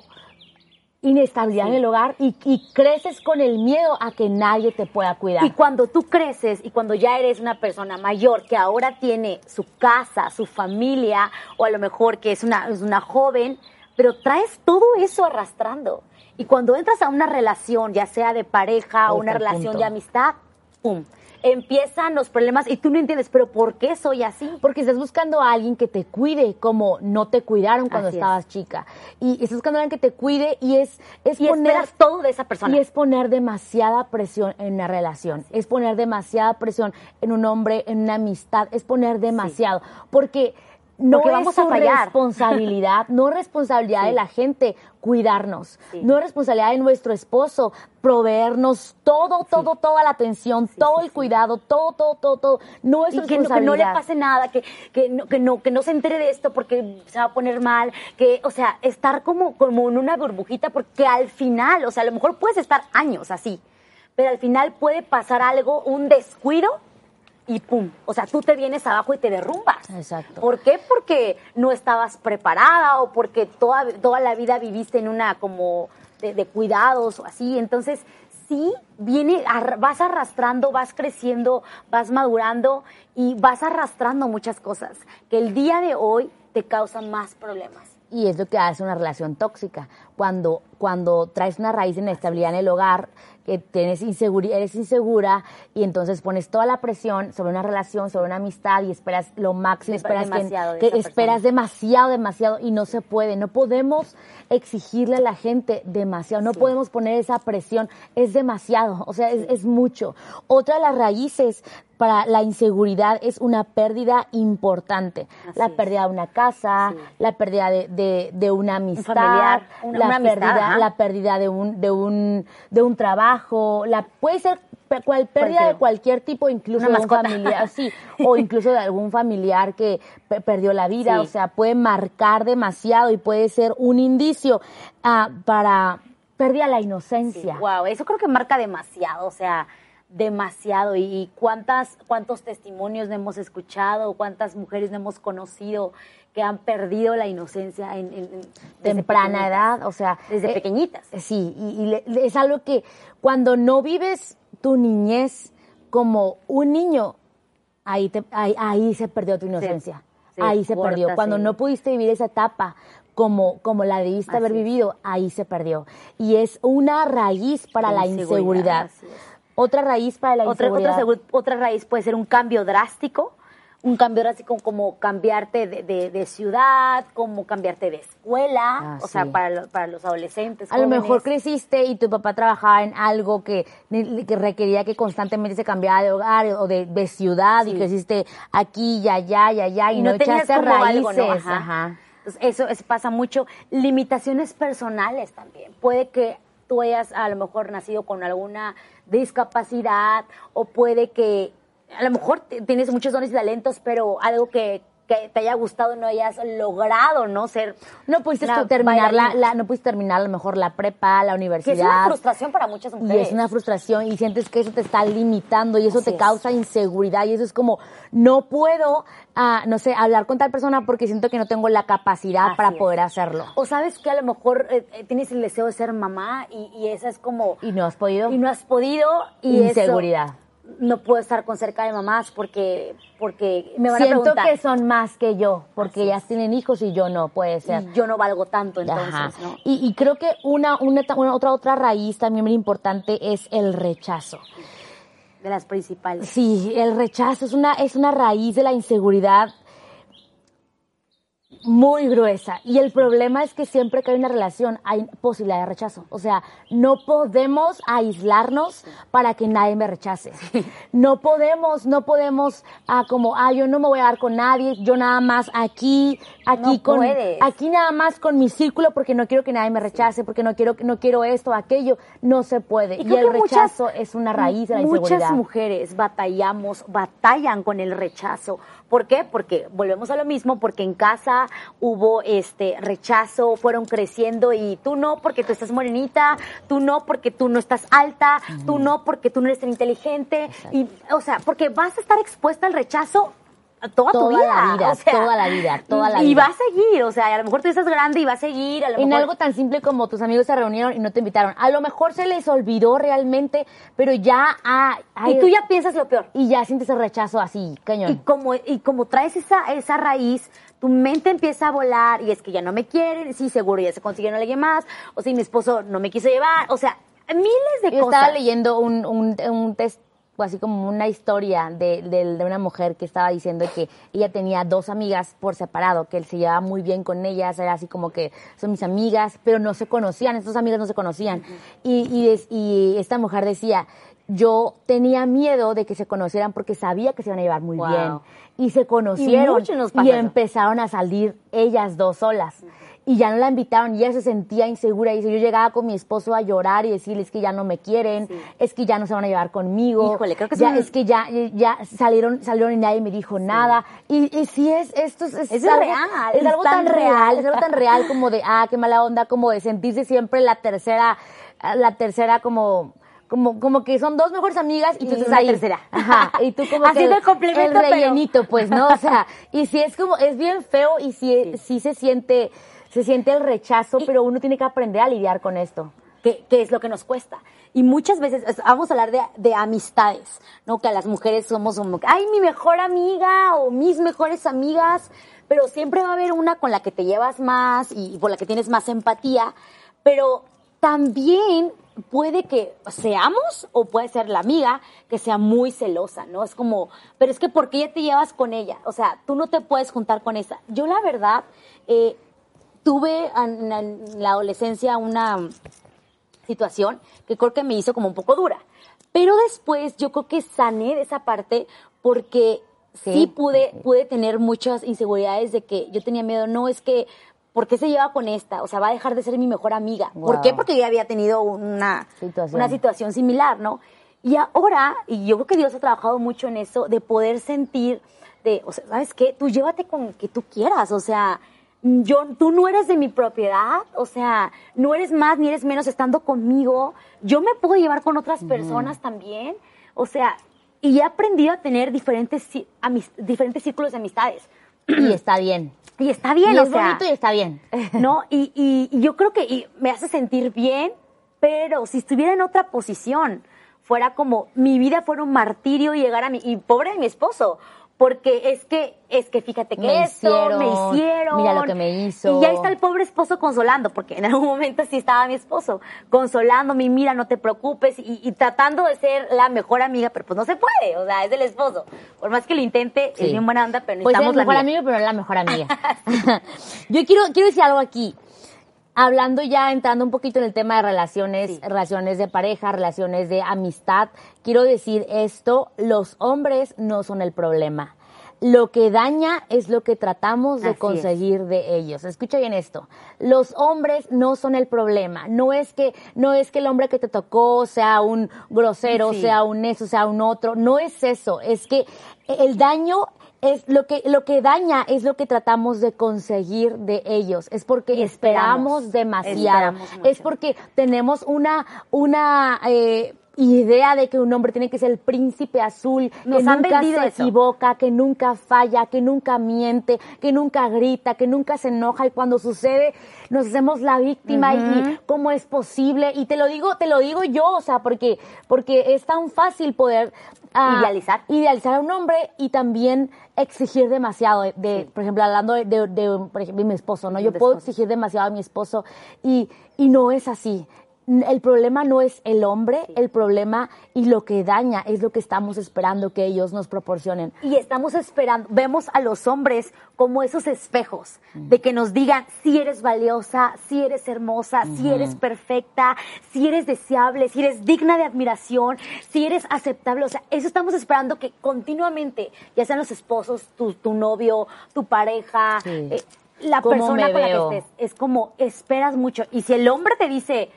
Speaker 1: inestabilidad en el hogar y, creces con el miedo a que nadie te pueda cuidar.
Speaker 2: Y cuando tú creces y cuando ya eres una persona mayor que ahora tiene su casa, su familia, o a lo mejor que es una, es una joven, pero traes todo eso arrastrando. Y cuando entras a una relación, ya sea de pareja o una relación de amistad, ¡pum! Empiezan los problemas y tú no entiendes, pero ¿por qué soy así?
Speaker 1: Porque estás buscando a alguien que te cuide como no te cuidaron cuando estabas chica. Y estás buscando a alguien que te cuide y es, es
Speaker 2: poner todo de esa persona.
Speaker 1: Y es poner demasiada presión en una relación, es poner demasiada presión en un hombre, en una amistad, es poner demasiado. Porque no vamos es a responsabilidad, no es responsabilidad de la gente cuidarnos, no es responsabilidad de nuestro esposo proveernos todo, todo, toda la atención, todo el cuidado, todo, todo, todo, todo. No es responsabilidad.
Speaker 2: Que no, le pase nada, que, que, no, que, no, que no se entere de esto porque se va a poner mal, que, o sea, estar como, como en una burbujita porque al final, o sea, a lo mejor puedes estar años así, pero al final puede pasar algo, un descuido y pum, o sea, tú te vienes abajo y te derrumbas.
Speaker 1: Exacto.
Speaker 2: ¿Por qué? Porque no estabas preparada o porque toda, toda la vida viviste en una como de, cuidados o así. Entonces, sí, viene, vas arrastrando, vas creciendo, vas madurando y vas arrastrando muchas cosas que el día de hoy te causan más problemas.
Speaker 1: Y es lo que hace una relación tóxica. Cuando, cuando traes una raíz de inestabilidad en el hogar, que tienes inseguridad, eres insegura y entonces pones toda la presión sobre una relación, sobre una amistad y esperas lo máximo, esperas que, esperas demasiado, demasiado y no se puede. No podemos exigirle a la gente demasiado, no podemos poner esa presión, es demasiado, o sea, es, es mucho. Otra de las raíces para la inseguridad es una pérdida importante. la pérdida de una casa, la pérdida de, de, una amistad, la, pérdida, la pérdida de un, de un, de un trabajo, la, puede ser cual pérdida de cualquier. tipo, incluso de un familiar, [laughs] sí, o incluso de algún familiar que perdió la vida, o sea, puede marcar demasiado y puede ser un indicio uh, para pérdida la inocencia.
Speaker 2: wow, eso creo que marca demasiado, o sea, demasiado. Y cuántas cuántos testimonios no hemos escuchado, cuántas mujeres no hemos conocido que han perdido la inocencia en, en- en- desde
Speaker 1: temprana edad, o sea,
Speaker 2: desde
Speaker 1: eh,
Speaker 2: pequeñitas.
Speaker 1: Sí, y, y le- es algo que cuando no vives tu niñez como un niño, ahí, te- ahí, ahí se perdió tu inocencia.
Speaker 2: sí,
Speaker 1: ahí se
Speaker 2: corta,
Speaker 1: perdió. Cuando
Speaker 2: sí.
Speaker 1: no pudiste vivir esa etapa como, como la debiste haber
Speaker 2: Así
Speaker 1: vivido, ahí se perdió. Y es una raíz para la
Speaker 2: inseguridad.
Speaker 1: Otra raíz para la
Speaker 2: Otra,
Speaker 1: inseguridad.
Speaker 2: otra, otra raíz puede ser un cambio drástico, un cambio drástico como cambiarte de, de- de ciudad, como cambiarte de escuela,
Speaker 1: Ah,
Speaker 2: o sea, para, lo- para los adolescentes.
Speaker 1: A lo mejor creciste y tu papá trabajaba en algo que, que requería que constantemente se cambiara de hogar o de, de ciudad y
Speaker 2: Sí.
Speaker 1: creciste aquí y allá y allá y, no,
Speaker 2: tenías
Speaker 1: echaste
Speaker 2: como
Speaker 1: raíces.
Speaker 2: algo, ¿no? Ajá.
Speaker 1: Ajá.
Speaker 2: Entonces, eso, eso pasa mucho. Limitaciones personales también. Puede que tú hayas a lo mejor nacido con alguna discapacidad o puede que a lo mejor tienes muchos dones y talentos, pero algo que, que te haya gustado no hayas logrado, ¿no? Ser
Speaker 1: No pudiste tú terminar la, la- no pudiste terminar a lo mejor la prepa, la
Speaker 2: Que
Speaker 1: universidad.
Speaker 2: es una frustración para muchas
Speaker 1: y
Speaker 2: mujeres.
Speaker 1: es una frustración y sientes que eso te está limitando y eso
Speaker 2: Así
Speaker 1: te
Speaker 2: es.
Speaker 1: causa inseguridad y eso es como no puedo ah, no sé hablar con tal persona porque siento que no tengo la capacidad
Speaker 2: Así
Speaker 1: para
Speaker 2: es.
Speaker 1: poder hacerlo
Speaker 2: O sabes que a lo mejor eh, eh, tienes el deseo de ser mamá y, y esa es como...
Speaker 1: y no has podido
Speaker 2: y no has podido y eso-
Speaker 1: inseguridad
Speaker 2: no puedo estar con cerca de mamás porque porque me van
Speaker 1: siento
Speaker 2: a preguntar.
Speaker 1: que son más que yo porque ellas tienen hijos y yo no puede ser.
Speaker 2: y yo no valgo tanto entonces no
Speaker 1: y, y creo que una, una, una otra otra raíz también muy importante es el rechazo.
Speaker 2: De las principales.
Speaker 1: Sí, el rechazo es una, es una raíz de la inseguridad muy gruesa. Y el problema es que siempre que hay una relación hay posibilidad de rechazo. O sea, no podemos aislarnos para que nadie me rechace. No podemos, no podemos, ah, como, ah, yo no me voy a dar con nadie, yo nada más aquí, aquí
Speaker 2: No
Speaker 1: con,
Speaker 2: puedes.
Speaker 1: aquí nada más con mi círculo porque no quiero que nadie me rechace, porque no quiero, no quiero esto, aquello. No se puede. Y,
Speaker 2: creo
Speaker 1: el
Speaker 2: muchas-
Speaker 1: rechazo es una raíz de la
Speaker 2: muchas
Speaker 1: inseguridad.
Speaker 2: mujeres batallamos batallan con el rechazo ¿por qué? porque volvemos a lo mismo porque en casa hubo este rechazo fueron creciendo y tú no porque tú estás morenita tú no porque tú no estás alta tú no porque tú no eres tan inteligente. Y o sea porque vas a estar expuesta al rechazo toda, tu
Speaker 1: Toda
Speaker 2: vida
Speaker 1: la vida,
Speaker 2: o sea,
Speaker 1: toda la vida, toda la
Speaker 2: y
Speaker 1: vida.
Speaker 2: va a seguir o sea a lo mejor tú estás grande y va a seguir a lo
Speaker 1: En
Speaker 2: mejor
Speaker 1: algo tan simple como tus amigos se reunieron y no te invitaron. A lo mejor se les olvidó realmente, pero ya ah, ay,
Speaker 2: y tú ya piensas lo peor
Speaker 1: y ya sientes el rechazo así,
Speaker 2: Y
Speaker 1: cañón.
Speaker 2: como, y como traes esa, esa raíz, tu mente empieza a volar y es que ya no me quieren, sí, seguro ya se consiguieron alguien más, o si mi esposo no me quiso llevar, o sea, miles de
Speaker 1: Yo
Speaker 2: cosas.
Speaker 1: estaba leyendo un, un, un test, así como una historia de, de, de una mujer que estaba diciendo que ella tenía dos amigas por separado, que él se llevaba muy bien con ellas, era así como que son mis amigas, pero no se conocían, estas amigas no se conocían. y, y, y esta mujer decía, yo tenía miedo de que se conocieran porque sabía que se iban a llevar muy
Speaker 2: Wow.
Speaker 1: bien. Y se conocieron y empezaron a salir ellas dos solas. Y ya no la invitaron y ella se sentía insegura. Y dice, yo llegaba con mi esposo a llorar y decirles que ya no me quieren,
Speaker 2: Sí.
Speaker 1: es que ya no se van a llevar conmigo.
Speaker 2: Híjole, creo que
Speaker 1: ya, es que ya, ya salieron, salieron y nadie me dijo nada. Y, y sí es, esto es,
Speaker 2: Es
Speaker 1: algo,
Speaker 2: real,
Speaker 1: es algo
Speaker 2: tan
Speaker 1: real,
Speaker 2: real.
Speaker 1: es algo tan real como de, ah, qué mala onda, como de sentirse siempre la tercera, la tercera como, como, como que son dos mejores amigas y tú
Speaker 2: Y
Speaker 1: estás
Speaker 2: una
Speaker 1: ahí.
Speaker 2: tercera. [laughs]
Speaker 1: Ajá. Y tú como que
Speaker 2: el complemento,
Speaker 1: el
Speaker 2: pero-
Speaker 1: rellenito, pues, ¿no? O sea, y sí es como, es bien feo y sí, sí. se siente, se siente el rechazo, pero uno tiene que aprender a lidiar con esto.
Speaker 2: que, que es lo que nos cuesta. Y muchas veces, es- vamos a hablar de, de amistades, ¿no? Que a las mujeres somos como, ay, mi mejor amiga o mis mejores amigas, pero siempre va a haber una con la que te llevas más y por la que tienes más empatía, pero también puede que seamos o puede ser la amiga que sea muy celosa, ¿no? Es como, pero es que ¿por qué ya te llevas con ella? O sea, tú no te puedes juntar con esa. Yo la verdad, eh, tuve en, la adolescencia una situación que creo que me hizo como un poco dura. Pero después yo creo que sané de esa parte porque sí,
Speaker 1: Sí.
Speaker 2: pude, pude tener muchas inseguridades de que yo tenía miedo, no es que, ¿por qué se lleva con esta? O sea, va a dejar de ser mi mejor amiga. ¿Por qué? Porque yo había tenido una
Speaker 1: Situación.
Speaker 2: una situación similar, ¿no? Y ahora, y yo creo que Dios ha trabajado mucho en eso, de poder sentir, de, o sea, ¿sabes qué? Tú llévate con que tú quieras, o sea, yo, tú no eres de mi propiedad, o sea, no eres más ni eres menos estando conmigo, yo me puedo llevar con otras personas también, O sea, y he aprendido a tener diferentes, diferentes círculos de amistades.
Speaker 1: Y está bien.
Speaker 2: Y está bien,
Speaker 1: y
Speaker 2: o
Speaker 1: es
Speaker 2: sea,
Speaker 1: bonito y está bien. [laughs]
Speaker 2: ¿no? Y, y, y yo creo que y me hace sentir bien, pero si estuviera en otra posición, fuera como mi vida fuera un martirio y llegar a mi, y pobre de mi esposo, porque es que, es que fíjate que
Speaker 1: Me
Speaker 2: esto,
Speaker 1: hicieron,
Speaker 2: me hicieron.
Speaker 1: mira lo que me hizo.
Speaker 2: Y ya está el pobre esposo consolando, porque en algún momento sí estaba mi esposo, consolándome, mira, no te preocupes, y, y tratando de ser la mejor amiga, pero pues no se puede, o sea, es el esposo. Por más que lo intente,
Speaker 1: Sí.
Speaker 2: es bien buena onda, pero
Speaker 1: Pues es
Speaker 2: necesitamos
Speaker 1: el mejor
Speaker 2: la
Speaker 1: amigo, pero no es la mejor amiga. [laughs] [laughs] Yo quiero, quiero decir algo aquí. Hablando ya, entrando un poquito en el tema de relaciones,
Speaker 2: Sí.
Speaker 1: relaciones de pareja, relaciones de amistad, quiero decir esto, los hombres no son el problema. Lo que daña es lo que tratamos de
Speaker 2: Así es.
Speaker 1: conseguir de ellos. Escucha bien esto. Los hombres no son el problema. No es que, no es que el hombre que te tocó sea un grosero,
Speaker 2: Sí.
Speaker 1: sea un eso, sea un otro. No es eso. Es que el daño es lo que lo que daña es lo que tratamos de conseguir de ellos. Es porque
Speaker 2: esperamos,
Speaker 1: esperamos demasiado.
Speaker 2: Esperamos
Speaker 1: es porque tenemos una una eh, idea de que un hombre tiene que ser el príncipe azul
Speaker 2: Nos
Speaker 1: que
Speaker 2: han
Speaker 1: nunca se
Speaker 2: eso.
Speaker 1: equivoca que nunca falla que nunca miente que nunca grita que nunca se enoja y cuando sucede nos hacemos la víctima y- y cómo es posible y te lo digo te lo digo yo o sea porque porque es tan fácil poder ah,
Speaker 2: Idealizar.
Speaker 1: idealizar a un hombre y también exigir demasiado de, de, por ejemplo hablando de, de- de, por ejemplo de mi esposo no yo puedo
Speaker 2: esposo.
Speaker 1: exigir demasiado a mi esposo y y no es así el problema no es el hombre el problema y lo que daña es lo que estamos esperando que ellos nos proporcionen
Speaker 2: y estamos esperando, vemos a los hombres como esos espejos de que nos digan si eres valiosa, si eres hermosa, si eres perfecta, si eres deseable, si eres digna de admiración, si eres aceptable. O sea, eso estamos esperando que continuamente, ya sean los esposos, tu, tu novio, tu pareja,
Speaker 1: Sí.
Speaker 2: eh, la
Speaker 1: ¿Cómo
Speaker 2: persona con la que estés, es como esperas mucho. Y si el hombre te dice,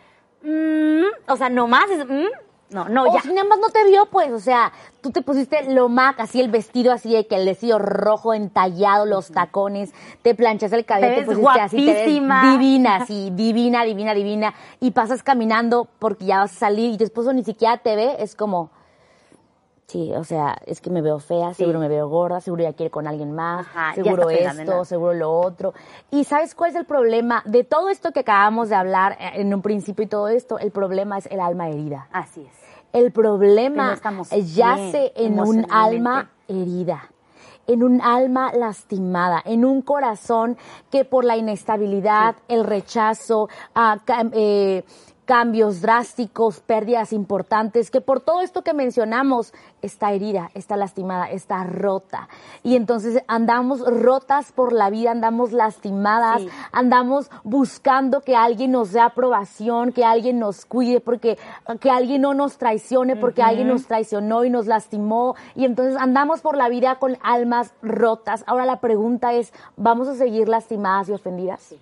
Speaker 2: "Mm", o sea, nomás es, "Mm", no, no,
Speaker 1: o
Speaker 2: ya.
Speaker 1: si nada más no te vio, pues, o sea, tú te pusiste lo mac, así el vestido así de que el vestido rojo entallado, los tacones, te planchas el cabello,
Speaker 2: Te
Speaker 1: pusiste así, te ves divina, así, divina, divina, divina, y pasas caminando porque ya vas a salir y tu esposo ni siquiera te ve, es como, sí, o sea, es que me veo fea, seguro me veo gorda, seguro ya quiere con alguien más,
Speaker 2: Ajá,
Speaker 1: seguro esto, seguro lo otro. Y ¿sabes cuál es el problema? De todo esto que acabamos de hablar eh, en un principio y todo esto, el problema es el alma herida.
Speaker 2: Así es.
Speaker 1: El
Speaker 2: no
Speaker 1: problema
Speaker 2: estamos
Speaker 1: yace en un alma herida, en un alma lastimada, en un corazón que por la inestabilidad, el rechazo, cam- eh, cambios drásticos, pérdidas importantes, que por todo esto que mencionamos está herida, está lastimada, está rota. Y entonces andamos rotas por la vida, andamos lastimadas,
Speaker 2: Sí.
Speaker 1: andamos buscando que alguien nos dé aprobación, que alguien nos cuide, porque que alguien no nos traicione, porque alguien nos traicionó y nos lastimó. Y entonces andamos por la vida con almas rotas. Ahora la pregunta es, ¿vamos a seguir lastimadas y ofendidas?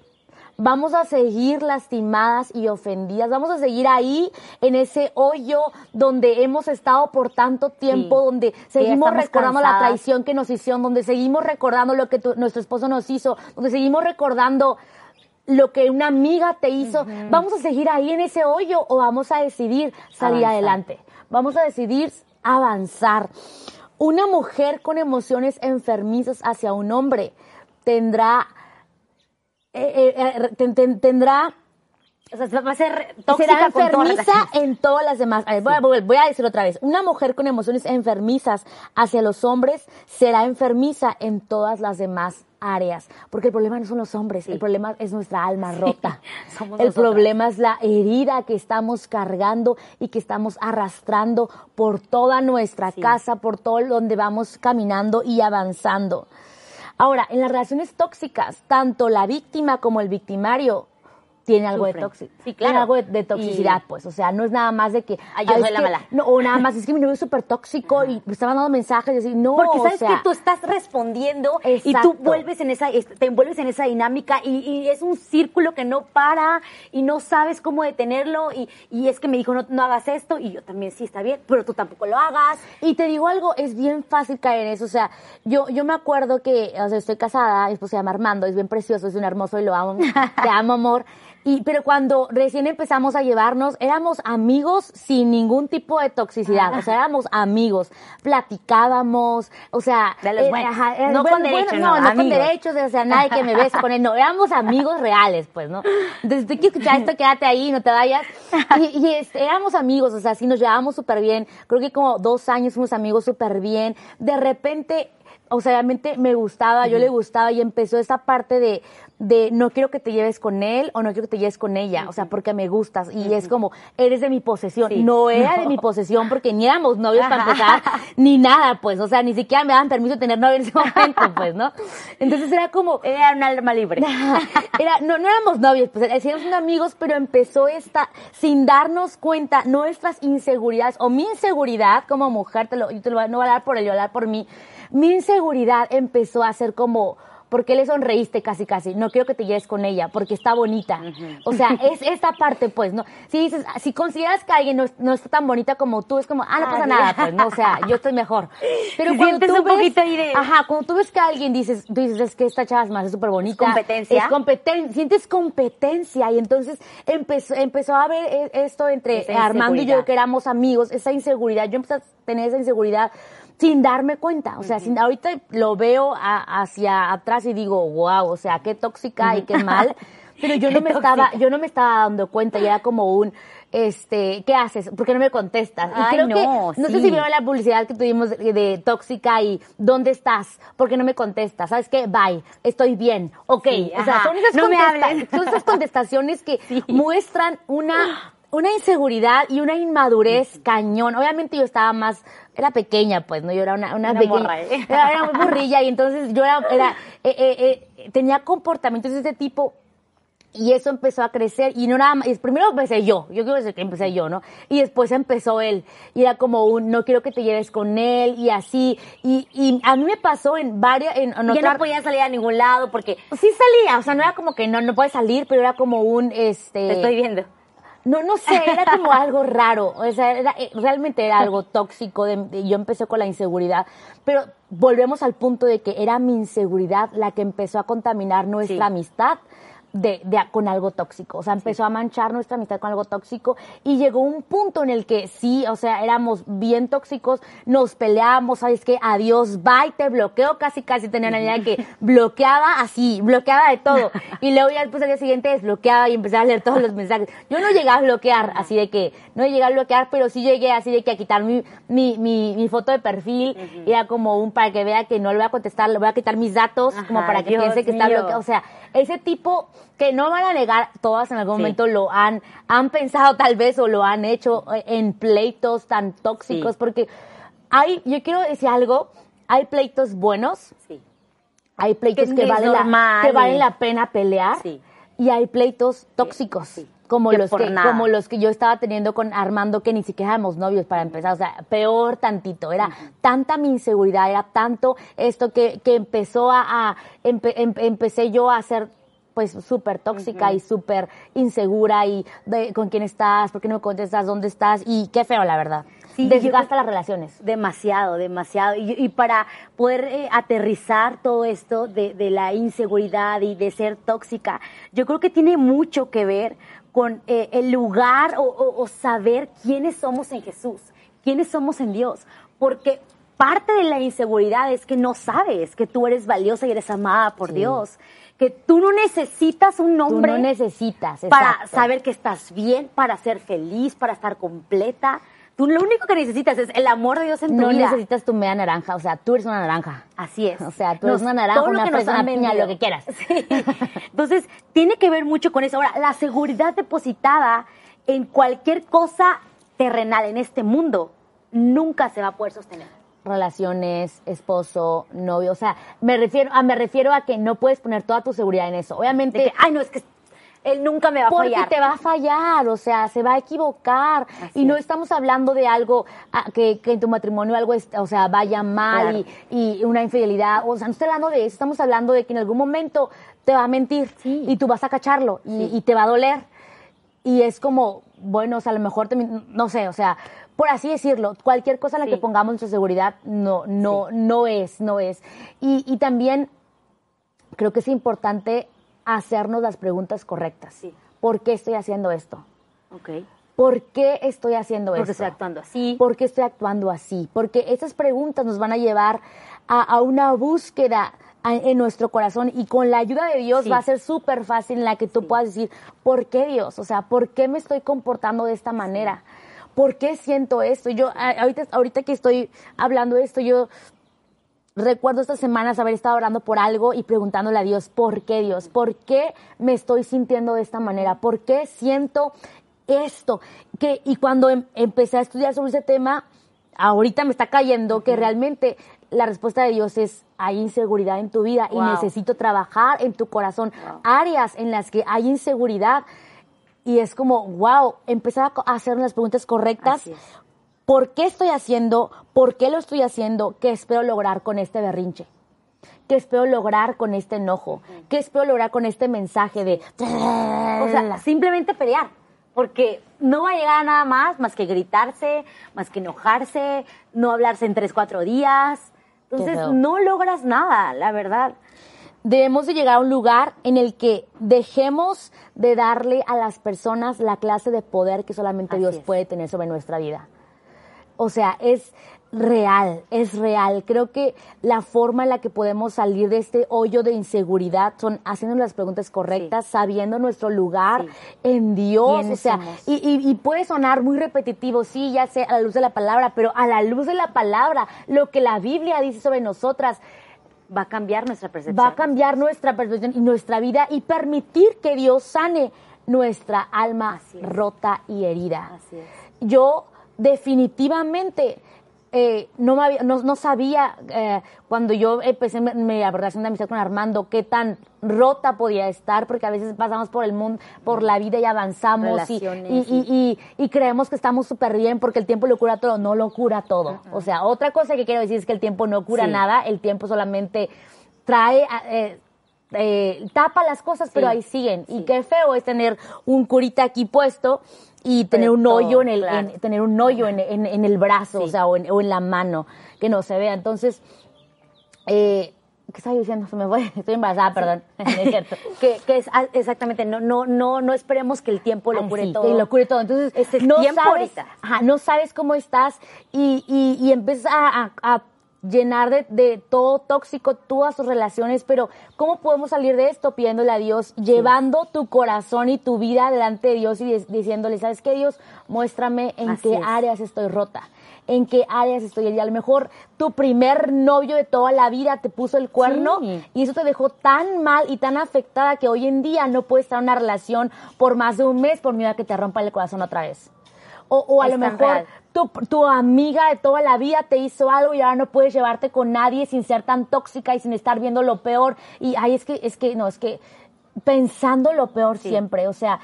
Speaker 1: Vamos a seguir lastimadas y ofendidas. Vamos a seguir ahí en ese hoyo donde hemos estado por tanto tiempo,
Speaker 2: Sí.
Speaker 1: donde seguimos recordando la traición que nos hicieron, donde seguimos recordando lo que tu- nuestro esposo nos hizo, donde seguimos recordando lo que una amiga te hizo. ¿Vamos a seguir ahí en ese hoyo o vamos a decidir salir
Speaker 2: Avanzar.
Speaker 1: adelante? Vamos a decidir avanzar. Una mujer con emociones enfermizas hacia un hombre tendrá eh, eh, eh, ten- ten- tendrá
Speaker 2: O sea, va a ser tóxica
Speaker 1: será
Speaker 2: todas las
Speaker 1: enfermiza
Speaker 2: relaciones.
Speaker 1: en todas las demás. A ver, voy, a, voy a- decir otra vez. Una mujer con emociones enfermizas hacia los hombres será enfermiza en todas las demás áreas. Porque el problema no son los hombres, el problema es nuestra alma rota. [laughs]
Speaker 2: somos
Speaker 1: el
Speaker 2: nosotras.
Speaker 1: problema es la herida que estamos cargando y que estamos arrastrando por toda nuestra
Speaker 2: Sí.
Speaker 1: casa, por todo donde vamos caminando y avanzando. Ahora, en las relaciones tóxicas, tanto la víctima como el victimario tiene algo de tóxico.
Speaker 2: Sí,
Speaker 1: Tiene
Speaker 2: claro.
Speaker 1: algo de, de toxicidad,
Speaker 2: Y-
Speaker 1: pues. O sea, no es nada más de que.
Speaker 2: Ay, yo
Speaker 1: "Ay,
Speaker 2: soy
Speaker 1: es
Speaker 2: la
Speaker 1: que-
Speaker 2: mala".
Speaker 1: No, o nada más, [laughs] es que mi novio es súper tóxico y me está mandando mensajes y decir, no,
Speaker 2: Porque
Speaker 1: o
Speaker 2: sabes
Speaker 1: sea,
Speaker 2: que tú estás respondiendo y tú vuelves en esa, te envuelves en esa dinámica y, y es un círculo que no para y no sabes cómo detenerlo y, y es que me dijo no, no hagas esto y yo también sí está bien, pero tú tampoco lo hagas.
Speaker 1: Y te digo algo, es bien fácil caer en eso. O sea, yo, yo me acuerdo que, o sea, estoy casada, mi esposo se llama Armando, es bien precioso, es un hermoso y lo amo. [laughs] Te amo, amor. Y, pero cuando recién empezamos a llevarnos, éramos amigos sin ningún tipo de toxicidad. O sea, éramos amigos. Platicábamos, o sea,
Speaker 2: De los
Speaker 1: eh,
Speaker 2: buenos.
Speaker 1: ajá, eh,
Speaker 2: No
Speaker 1: bueno,
Speaker 2: con derechos, no,
Speaker 1: no, no con derechos, o sea, nadie que me bese con él, no, éramos amigos reales, pues, ¿no? Entonces, te quiero escuchar esto, quédate ahí, no te vayas. Y, y, este, éramos amigos, o sea, sí nos llevábamos súper bien. Creo que como dos años fuimos amigos súper bien. De repente, o sea, obviamente me gustaba, yo le gustaba y empezó esa parte de, de no quiero que te lleves con él o no quiero que te lleves con ella, o sea, porque me gustas. Y es como, eres de mi posesión.
Speaker 2: Sí.
Speaker 1: No era de mi posesión porque ni éramos novios para empezar, [laughs] ni nada, pues, o sea, ni siquiera me daban permiso de tener novio en ese momento, pues, ¿no? Entonces era como,
Speaker 2: Era un alma libre. [laughs]
Speaker 1: era, no, no éramos novios, pues éramos unos amigos, pero empezó esta, sin darnos cuenta, nuestras inseguridades, o mi inseguridad como mujer, te lo, yo te lo voy a- no voy a hablar por él, yo voy a hablar por mí, mi inseguridad empezó a ser como, ¿por qué le sonreíste casi casi? No quiero que te lleves con ella, porque está bonita. O sea, es esta parte, pues, ¿no? Si dices, si consideras que alguien no, es- no está tan bonita como tú, es como, ah, no pasa nada, pues, ¿no? O sea, yo estoy mejor. [laughs] Pero
Speaker 2: Si
Speaker 1: cuando tú
Speaker 2: un
Speaker 1: ves,
Speaker 2: poquito de-
Speaker 1: ajá, cuando tú ves que alguien dices, tú dices, es que esta chava es más súper bonita.
Speaker 2: competencia.
Speaker 1: Es competen sientes competencia y entonces empezó, empezó a haber e- esto entre Armando y yo que éramos amigos, esa inseguridad, yo empecé a tener esa inseguridad sin darme cuenta, o sea, sin, ahorita lo veo a- hacia atrás y digo, wow, o sea, qué tóxica y qué mal, [laughs] pero yo no me estaba, yo no me estaba dando cuenta y era como un, este, ¿qué haces? ¿Por qué no me contestas? Y
Speaker 2: Ay,
Speaker 1: creo
Speaker 2: no,
Speaker 1: que, no sé si vieron la publicidad que tuvimos de, de tóxica y ¿dónde estás? ¿Por qué no me contestas? ¿Sabes qué? Bye, estoy bien, ok.
Speaker 2: Sí,
Speaker 1: o sea, son esas,
Speaker 2: No me
Speaker 1: son esas [laughs] contestaciones que muestran una una inseguridad y una inmadurez cañón. Obviamente yo estaba más, era pequeña, pues, ¿no? Yo era una, una
Speaker 2: Una
Speaker 1: pequeña.
Speaker 2: morra, ¿eh?
Speaker 1: Era, era muy burrilla y entonces yo era, era eh, eh, eh, tenía comportamientos de ese tipo y eso empezó a crecer y no nada más, primero empecé yo, yo quiero decir que empecé yo, ¿no? Y después empezó él y era como un, no quiero que te lleves con él y así. Y, y a mí me pasó en varias, en, en otra-
Speaker 2: no podía salir a ningún lado porque
Speaker 1: Sí salía, o sea, no era como que no, no puedes salir, pero era como un, este...
Speaker 2: te estoy viendo.
Speaker 1: No, no sé, era como algo raro, o sea, era- eh, realmente era algo tóxico, de, de- yo empecé con la inseguridad, pero volvemos al punto de que era mi inseguridad la que empezó a contaminar nuestra
Speaker 2: Sí.
Speaker 1: amistad. De, de- con algo tóxico, o sea, empezó a manchar nuestra amistad con algo tóxico y llegó un punto en el que sí, o sea, éramos bien tóxicos, nos peleábamos, ¿sabes qué? Adiós, bye, te bloqueo, casi casi tenía una idea de que [laughs] bloqueaba así, bloqueaba de todo y luego ya después al día siguiente desbloqueaba y empezaba a leer todos los mensajes. Yo no llegué a bloquear, así de que, no llegué a bloquear, pero sí llegué así de que a quitar mi, mi, mi, mi foto de perfil, era como un para que vea que no le voy a contestar, le voy a quitar mis datos, como para que
Speaker 2: Dios
Speaker 1: piense que está bloqueado. O sea, ese tipo que no van a negar, todas en algún
Speaker 2: Sí.
Speaker 1: momento lo han, han pensado tal vez o lo han hecho en pleitos tan tóxicos,
Speaker 2: Sí.
Speaker 1: porque hay, yo quiero decir algo, hay pleitos buenos,
Speaker 2: Sí.
Speaker 1: hay pleitos
Speaker 2: Que
Speaker 1: valen la, que valen la pena pelear
Speaker 2: Sí.
Speaker 1: Y hay pleitos tóxicos.
Speaker 2: sí.
Speaker 1: Como
Speaker 2: Que
Speaker 1: los que,
Speaker 2: nada.
Speaker 1: como los que yo estaba teniendo con Armando, que ni siquiera éramos novios para empezar, o sea, peor tantito, era tanta mi inseguridad, era tanto esto que, que empezó a, a- empe- em- empecé yo a ser pues súper tóxica y súper insegura y de con quién estás, por qué no me contestas, dónde estás y qué feo la verdad.
Speaker 2: Sí, yo
Speaker 1: Desgasta
Speaker 2: creo-
Speaker 1: las relaciones.
Speaker 2: Demasiado, demasiado. Y, y para poder eh, aterrizar todo esto de, de la inseguridad y de ser tóxica, yo creo que tiene mucho que ver con eh, el lugar o, o- o saber quiénes somos en Jesús, quiénes somos en Dios. Porque parte de la inseguridad es que no sabes que tú eres valiosa y eres amada por
Speaker 1: Sí.
Speaker 2: Dios. Que tú no necesitas un
Speaker 1: Tú
Speaker 2: hombre
Speaker 1: no necesitas.
Speaker 2: para saber que estás bien, para ser feliz, para estar completa. Tú lo único que necesitas es el amor de Dios en tu
Speaker 1: No
Speaker 2: vida.
Speaker 1: necesitas tu media naranja, o sea, tú eres una naranja.
Speaker 2: Así es.
Speaker 1: O sea, tú
Speaker 2: Nos-
Speaker 1: eres una naranja, una una piña, lo que quieras. [laughs]
Speaker 2: Sí. Entonces, tiene que ver mucho con eso. Ahora, la seguridad depositada en cualquier cosa terrenal en este mundo nunca se va a poder sostener.
Speaker 1: Relaciones, esposo, novio, o sea, me refiero a, me refiero a que no puedes poner toda tu seguridad en eso. Obviamente,
Speaker 2: que, ay, no, es que él nunca me va a
Speaker 1: porque
Speaker 2: fallar.
Speaker 1: te va a fallar, o sea, se va a equivocar.
Speaker 2: Así
Speaker 1: y no
Speaker 2: es.
Speaker 1: estamos hablando de algo ah, que, que en tu matrimonio algo, es- o sea, vaya mal
Speaker 2: Claro.
Speaker 1: y, y una infidelidad. O sea, no estoy hablando de eso, estamos hablando de que en algún momento te va a mentir
Speaker 2: Sí.
Speaker 1: y tú vas a cacharlo y, y te va a doler. Y es como, bueno, o sea, a lo mejor, te, no sé, o sea, por así decirlo, cualquier cosa en la
Speaker 2: Sí.
Speaker 1: que pongamos nuestra seguridad no, no, no es, no es. Y, y también creo que es importante hacernos las preguntas correctas.
Speaker 2: Sí.
Speaker 1: ¿por qué estoy haciendo esto?
Speaker 2: Ok.
Speaker 1: ¿Por qué estoy haciendo
Speaker 2: Porque
Speaker 1: esto?
Speaker 2: estoy actuando así.
Speaker 1: ¿Por qué estoy actuando así? Porque esas preguntas nos van a llevar a, a una búsqueda a- en nuestro corazón y con la ayuda de Dios
Speaker 2: Sí.
Speaker 1: va a ser súper fácil en la que tú puedas decir, ¿por qué Dios? O sea, ¿por qué me estoy comportando de esta manera? ¿Por qué siento esto? Yo, ahorita, ahorita que estoy hablando de esto, yo recuerdo estas semanas haber estado orando por algo y preguntándole a Dios, ¿por qué Dios? ¿Por qué me estoy sintiendo de esta manera? ¿Por qué siento esto? Que, y cuando em- empecé a estudiar sobre ese tema, ahorita me está cayendo que realmente la respuesta de Dios es, hay inseguridad en tu vida y necesito trabajar en tu corazón. Áreas en las que hay inseguridad. Y es como, wow, empezar a hacer las preguntas correctas. ¿Por qué estoy haciendo? ¿Por qué lo estoy haciendo? ¿Qué espero lograr con este berrinche? ¿Qué espero lograr con este enojo? ¿Qué espero lograr con este mensaje de...
Speaker 2: O sea, simplemente pelear. Porque no va a llegar a nada más, más que gritarse, más que enojarse, no hablarse en tres, cuatro días. Entonces, no logras nada, la verdad.
Speaker 1: debemos de llegar a un lugar en el que dejemos de darle a las personas la clase de poder que solamente
Speaker 2: Así
Speaker 1: Dios
Speaker 2: es.
Speaker 1: puede tener sobre nuestra vida. O sea, es real, es real. Creo que la forma en la que podemos salir de este hoyo de inseguridad son haciendo las preguntas correctas, sabiendo nuestro lugar
Speaker 2: Sí.
Speaker 1: en Dios.
Speaker 2: ¿Quiénes
Speaker 1: O sea, y, y- y puede sonar muy repetitivo, sí, ya sé, a la luz de la palabra, pero a la luz de la palabra, lo que la Biblia dice sobre nosotras,
Speaker 2: Va a cambiar nuestra percepción.
Speaker 1: va a cambiar nuestra percepción y nuestra vida y permitir que Dios sane nuestra alma rota y herida.
Speaker 2: Así es.
Speaker 1: Yo definitivamente eh, no, me había- no, no sabía eh, cuando yo empecé mi, mi relación de amistad con Armando qué tan rota podía estar porque a veces pasamos por el mundo, por la vida y avanzamos y, y- y- y- creemos que estamos súper bien porque el tiempo lo cura todo, no lo cura todo. O sea, otra cosa que quiero decir es que el tiempo no cura
Speaker 2: Sí.
Speaker 1: nada, el tiempo solamente trae, eh, eh, tapa las cosas, pero ahí siguen. Y qué feo es tener un curita aquí puesto y tener un
Speaker 2: todo,
Speaker 1: hoyo en el,
Speaker 2: claro.
Speaker 1: en- tener un hoyo en, el brazo, o sea, o en, o en la mano, que no se vea. Entonces, eh, ¿qué estaba diciendo? Se me fue. [laughs] Estoy embarazada, perdón. [laughs] Es cierto.
Speaker 2: que, que es ah, exactamente, no, no, no, no esperemos que el tiempo lo
Speaker 1: Ay,
Speaker 2: cure
Speaker 1: sí,
Speaker 2: todo.
Speaker 1: que lo cure todo. Entonces,
Speaker 2: Es el
Speaker 1: no
Speaker 2: tiempo
Speaker 1: sabes,
Speaker 2: ahorita.
Speaker 1: ajá, no sabes cómo estás y, y, y empiezas a, a- a llenar de, de todo tóxico todas tus relaciones, pero ¿cómo podemos salir de esto? Pidiéndole a Dios, llevando tu corazón y tu vida delante de Dios y di- diciéndole, ¿sabes qué, Dios? Muéstrame en
Speaker 2: Así
Speaker 1: qué
Speaker 2: es.
Speaker 1: áreas estoy rota. En qué áreas estoy herida. A lo mejor tu primer novio de toda la vida te puso el cuerno
Speaker 2: Sí.
Speaker 1: y eso te dejó tan mal y tan afectada que hoy en día no puedes estar en una relación por más de un mes por miedo a que te rompa el corazón otra vez. O, o a
Speaker 2: Es
Speaker 1: lo mejor tu, tu amiga de toda la vida te hizo algo y ahora no puedes llevarte con nadie sin ser tan tóxica y sin estar viendo lo peor. Y ay, es que, es que, no, es que pensando lo peor siempre. O sea,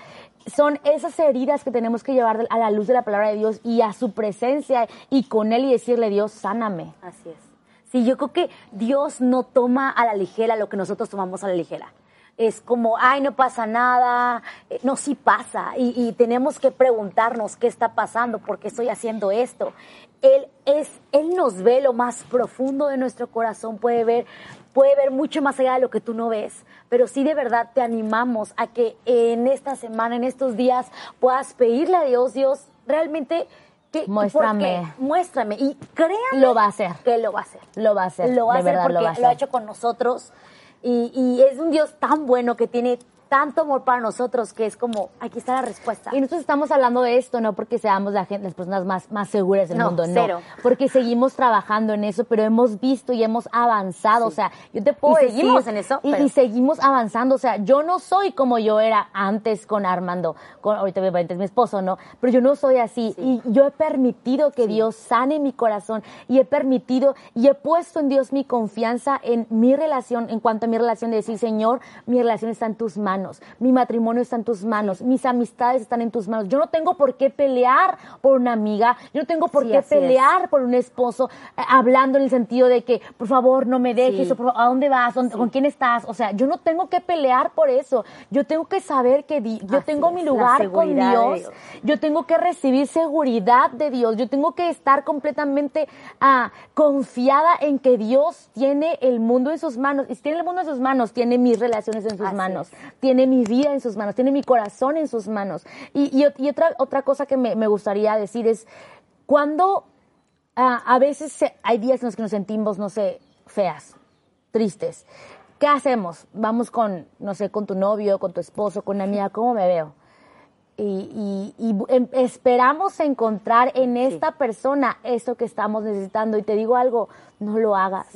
Speaker 1: son esas heridas que tenemos que llevar a la luz de la palabra de Dios y a su presencia y con Él y decirle, Dios, sáname.
Speaker 2: Así es. Sí, yo creo que Dios no toma a la ligera lo que nosotros tomamos a la ligera. Es como, ay, no pasa nada. Eh, No, sí pasa. Y, y tenemos que preguntarnos qué está pasando, por qué estoy haciendo esto. Él, es, él nos ve lo más profundo de nuestro corazón, puede ver, puede ver mucho más allá de lo que tú no ves. Pero sí de verdad te animamos a que en esta semana, en estos días, puedas pedirle a Dios, Dios, realmente... Que,
Speaker 1: Muéstrame.
Speaker 2: porque- muéstrame. Y créanme
Speaker 1: Lo va a hacer.
Speaker 2: que lo va a hacer.
Speaker 1: Lo va a hacer.
Speaker 2: Lo va a hacer porque
Speaker 1: lo
Speaker 2: lo,
Speaker 1: va a hacer.
Speaker 2: ha hecho con nosotros. Y, y es un Dios tan bueno que tiene tanto amor para nosotros que es como, aquí está la respuesta.
Speaker 1: Y nosotros estamos hablando de esto no porque seamos la gente, las personas más, más seguras del
Speaker 2: No,
Speaker 1: mundo, no.
Speaker 2: cero.
Speaker 1: Porque seguimos trabajando en eso, pero hemos visto y hemos avanzado. O sea, yo te puedo
Speaker 2: Y
Speaker 1: decir-
Speaker 2: seguimos en eso,
Speaker 1: Y,
Speaker 2: pero-
Speaker 1: y seguimos avanzando. O sea, yo no soy como yo era antes con Armando. Con, ahorita obviamente es mi esposo, ¿no? Pero yo no soy así. Y yo he permitido que Dios sane mi corazón. Y he permitido y he puesto en Dios mi confianza en mi relación, en cuanto a mi relación de decir, Señor, mi relación está en tus manos. Mi matrimonio está en tus manos, mis amistades están en tus manos. Yo no tengo por qué pelear por una amiga, yo no tengo por
Speaker 2: Sí,
Speaker 1: qué
Speaker 2: así es.
Speaker 1: pelear por un esposo, eh, hablando en el sentido de que, por favor, no me dejes,
Speaker 2: Sí.
Speaker 1: o por ¿a dónde vas? ¿Dónde- ¿Con quién estás? O sea, yo no tengo que pelear por eso. Yo tengo que saber que di- yo
Speaker 2: Así
Speaker 1: tengo mi
Speaker 2: es, la
Speaker 1: lugar con Dios.
Speaker 2: Dios.
Speaker 1: Yo tengo que recibir seguridad de Dios. Yo tengo que estar completamente ah, confiada en que Dios tiene el mundo en sus manos. Y si tiene el mundo en sus manos, tiene mis relaciones en sus
Speaker 2: Así
Speaker 1: manos.
Speaker 2: es.
Speaker 1: Tiene mi vida en sus manos, tiene mi corazón en sus manos. Y, y, otra, otra cosa que me, me gustaría decir es, cuando ah, a veces hay días en los que nos sentimos, no sé, feas, tristes, ¿qué hacemos? Vamos con, no sé, con tu novio, con tu esposo, con una amiga, ¿cómo me veo? Y, y- y em- esperamos encontrar en esta persona eso que estamos necesitando. Y te digo algo, no lo hagas.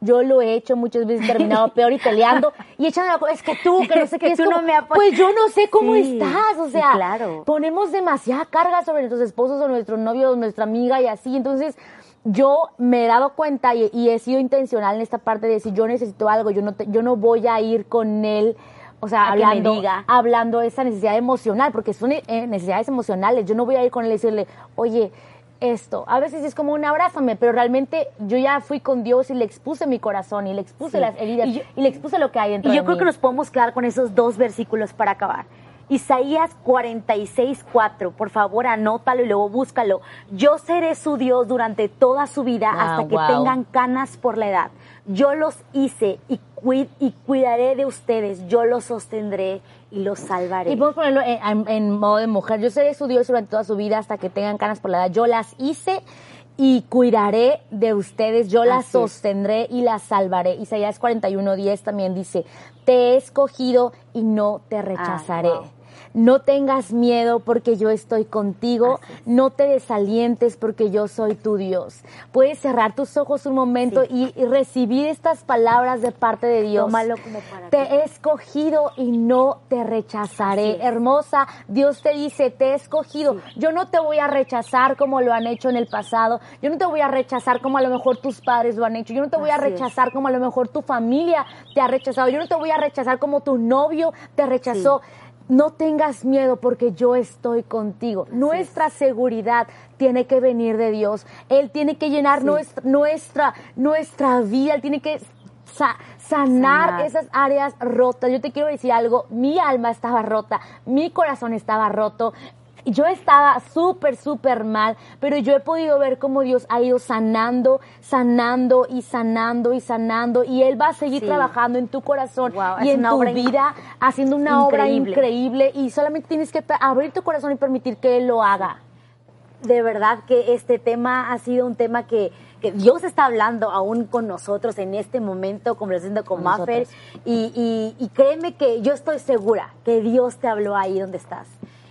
Speaker 1: Yo lo he hecho muchas veces, terminado [laughs] peor y peleando. Y echando la co- es que tú, que no sé
Speaker 2: Que
Speaker 1: qué, es
Speaker 2: tú no me apoyas.
Speaker 1: Pues yo no sé cómo
Speaker 2: Sí,
Speaker 1: estás. O sea,
Speaker 2: claro.
Speaker 1: ponemos demasiada carga sobre nuestros esposos o nuestros novios o nuestra amiga y así. Entonces, yo me he dado cuenta y, y he sido intencional en esta parte de decir, yo necesito algo, yo no, te- yo no voy a ir con él. O sea,
Speaker 2: A que
Speaker 1: hablando,
Speaker 2: diga.
Speaker 1: hablando de esa necesidad emocional, porque son eh, necesidades emocionales. Yo no voy a ir con él y decirle, oye, esto. A veces es como un abrázame, pero realmente yo ya fui con Dios y le expuse mi corazón y le expuse
Speaker 2: Sí.
Speaker 1: las heridas
Speaker 2: Y
Speaker 1: y,
Speaker 2: yo-
Speaker 1: le expuse lo que hay dentro
Speaker 2: Y yo
Speaker 1: de
Speaker 2: creo
Speaker 1: mí.
Speaker 2: que nos podemos quedar con esos dos versículos para acabar. Isaías 46, 4. Por favor, anótalo y luego búscalo. Yo seré su Dios durante toda su vida
Speaker 1: Ah,
Speaker 2: hasta que
Speaker 1: wow.
Speaker 2: tengan canas por la edad. Yo los hice y, cuid- y cuidaré de ustedes. Yo los sostendré y los salvaré.
Speaker 1: Y podemos ponerlo en, en- en modo de mujer. Yo seré su Dios durante toda su vida hasta que tengan canas por la edad. Yo las hice y cuidaré de ustedes. Yo las
Speaker 2: Así
Speaker 1: sostendré y las salvaré. Isaías 41:10 también dice, te he escogido y no te rechazaré.
Speaker 2: wow.
Speaker 1: No tengas miedo porque yo estoy contigo.
Speaker 2: Así.
Speaker 1: No te desalientes porque yo soy tu Dios. Puedes cerrar tus ojos un momento y, y recibir estas palabras de parte de Dios.
Speaker 2: Tómalo como para
Speaker 1: Te
Speaker 2: ti.
Speaker 1: he escogido y no te rechazaré. Hermosa, Dios te dice, te he escogido. Yo no te voy a rechazar como lo han hecho en el pasado. Yo no te voy a rechazar como a lo mejor tus padres lo han hecho. Yo no te voy a
Speaker 2: es.
Speaker 1: rechazar como a lo mejor tu familia te ha rechazado. Yo no te voy a rechazar como tu novio te rechazó. No tengas miedo porque yo estoy contigo. Nuestra seguridad tiene que venir de Dios. Él tiene que llenar
Speaker 2: Sí.
Speaker 1: nuestra, nuestra, nuestra vida. Él tiene que sa- sanar,
Speaker 2: Sanar.
Speaker 1: esas áreas rotas. Yo te quiero decir algo, mi alma estaba rota, mi corazón estaba roto. Yo estaba súper, súper mal, pero yo he podido ver cómo Dios ha ido sanando, sanando y sanando y sanando. Y Él va a seguir
Speaker 2: Sí.
Speaker 1: trabajando en tu corazón
Speaker 2: Wow,
Speaker 1: y en tu
Speaker 2: in-
Speaker 1: vida, haciendo una obra
Speaker 2: increíble.
Speaker 1: Y solamente tienes que abrir tu corazón y permitir que Él lo haga.
Speaker 2: de verdad que este tema ha sido un tema que, que Dios está hablando aún con nosotros en este momento, conversando con
Speaker 1: Con
Speaker 2: Maffer. Y, y- y créeme que yo estoy segura que Dios te habló ahí donde estás.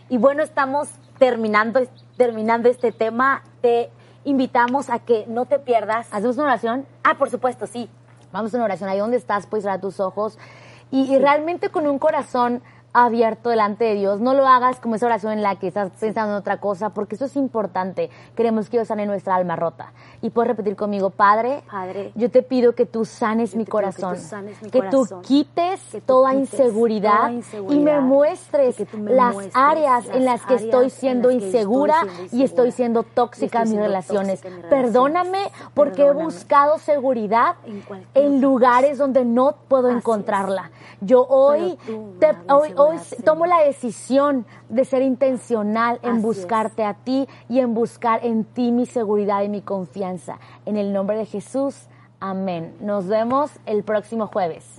Speaker 2: Y bueno, estamos terminando, terminando este tema. Te invitamos a que no te pierdas.
Speaker 1: Hacemos una oración.
Speaker 2: Ah, por supuesto, sí.
Speaker 1: Vamos a una oración. Ahí donde estás, puedes cerrar tus ojos. Y, y realmente con un corazón abierto delante de Dios. No lo hagas como esa oración en la que estás pensando en otra cosa, porque eso es importante. Queremos que Dios sane nuestra alma rota. Y puedes repetir conmigo, Padre,
Speaker 2: Padre,
Speaker 1: yo te pido que tú sanes mi
Speaker 2: pido que tú
Speaker 1: corazón.
Speaker 2: sanes mi
Speaker 1: que
Speaker 2: corazón.
Speaker 1: tú quites
Speaker 2: Que tú
Speaker 1: toda,
Speaker 2: quites
Speaker 1: inseguridad
Speaker 2: toda
Speaker 1: y
Speaker 2: inseguridad.
Speaker 1: me muestres
Speaker 2: Y que me
Speaker 1: las
Speaker 2: muestres
Speaker 1: áreas en
Speaker 2: las
Speaker 1: que
Speaker 2: áreas
Speaker 1: estoy
Speaker 2: en
Speaker 1: siendo
Speaker 2: las que estoy
Speaker 1: insegura
Speaker 2: siendo
Speaker 1: y
Speaker 2: insegura.
Speaker 1: estoy siendo tóxica
Speaker 2: Y estoy
Speaker 1: en mis
Speaker 2: siendo
Speaker 1: relaciones.
Speaker 2: tóxica en mis relaciones.
Speaker 1: Perdóname porque he
Speaker 2: Perdóname.
Speaker 1: buscado seguridad
Speaker 2: En
Speaker 1: en lugares donde no puedo
Speaker 2: Así
Speaker 1: encontrarla. Yo hoy, te- hoy, hoy tomo la decisión de ser intencional en
Speaker 2: Así es.
Speaker 1: buscarte a ti y en buscar en ti mi seguridad y mi confianza. En el nombre de Jesús, amén. Nos vemos el próximo jueves.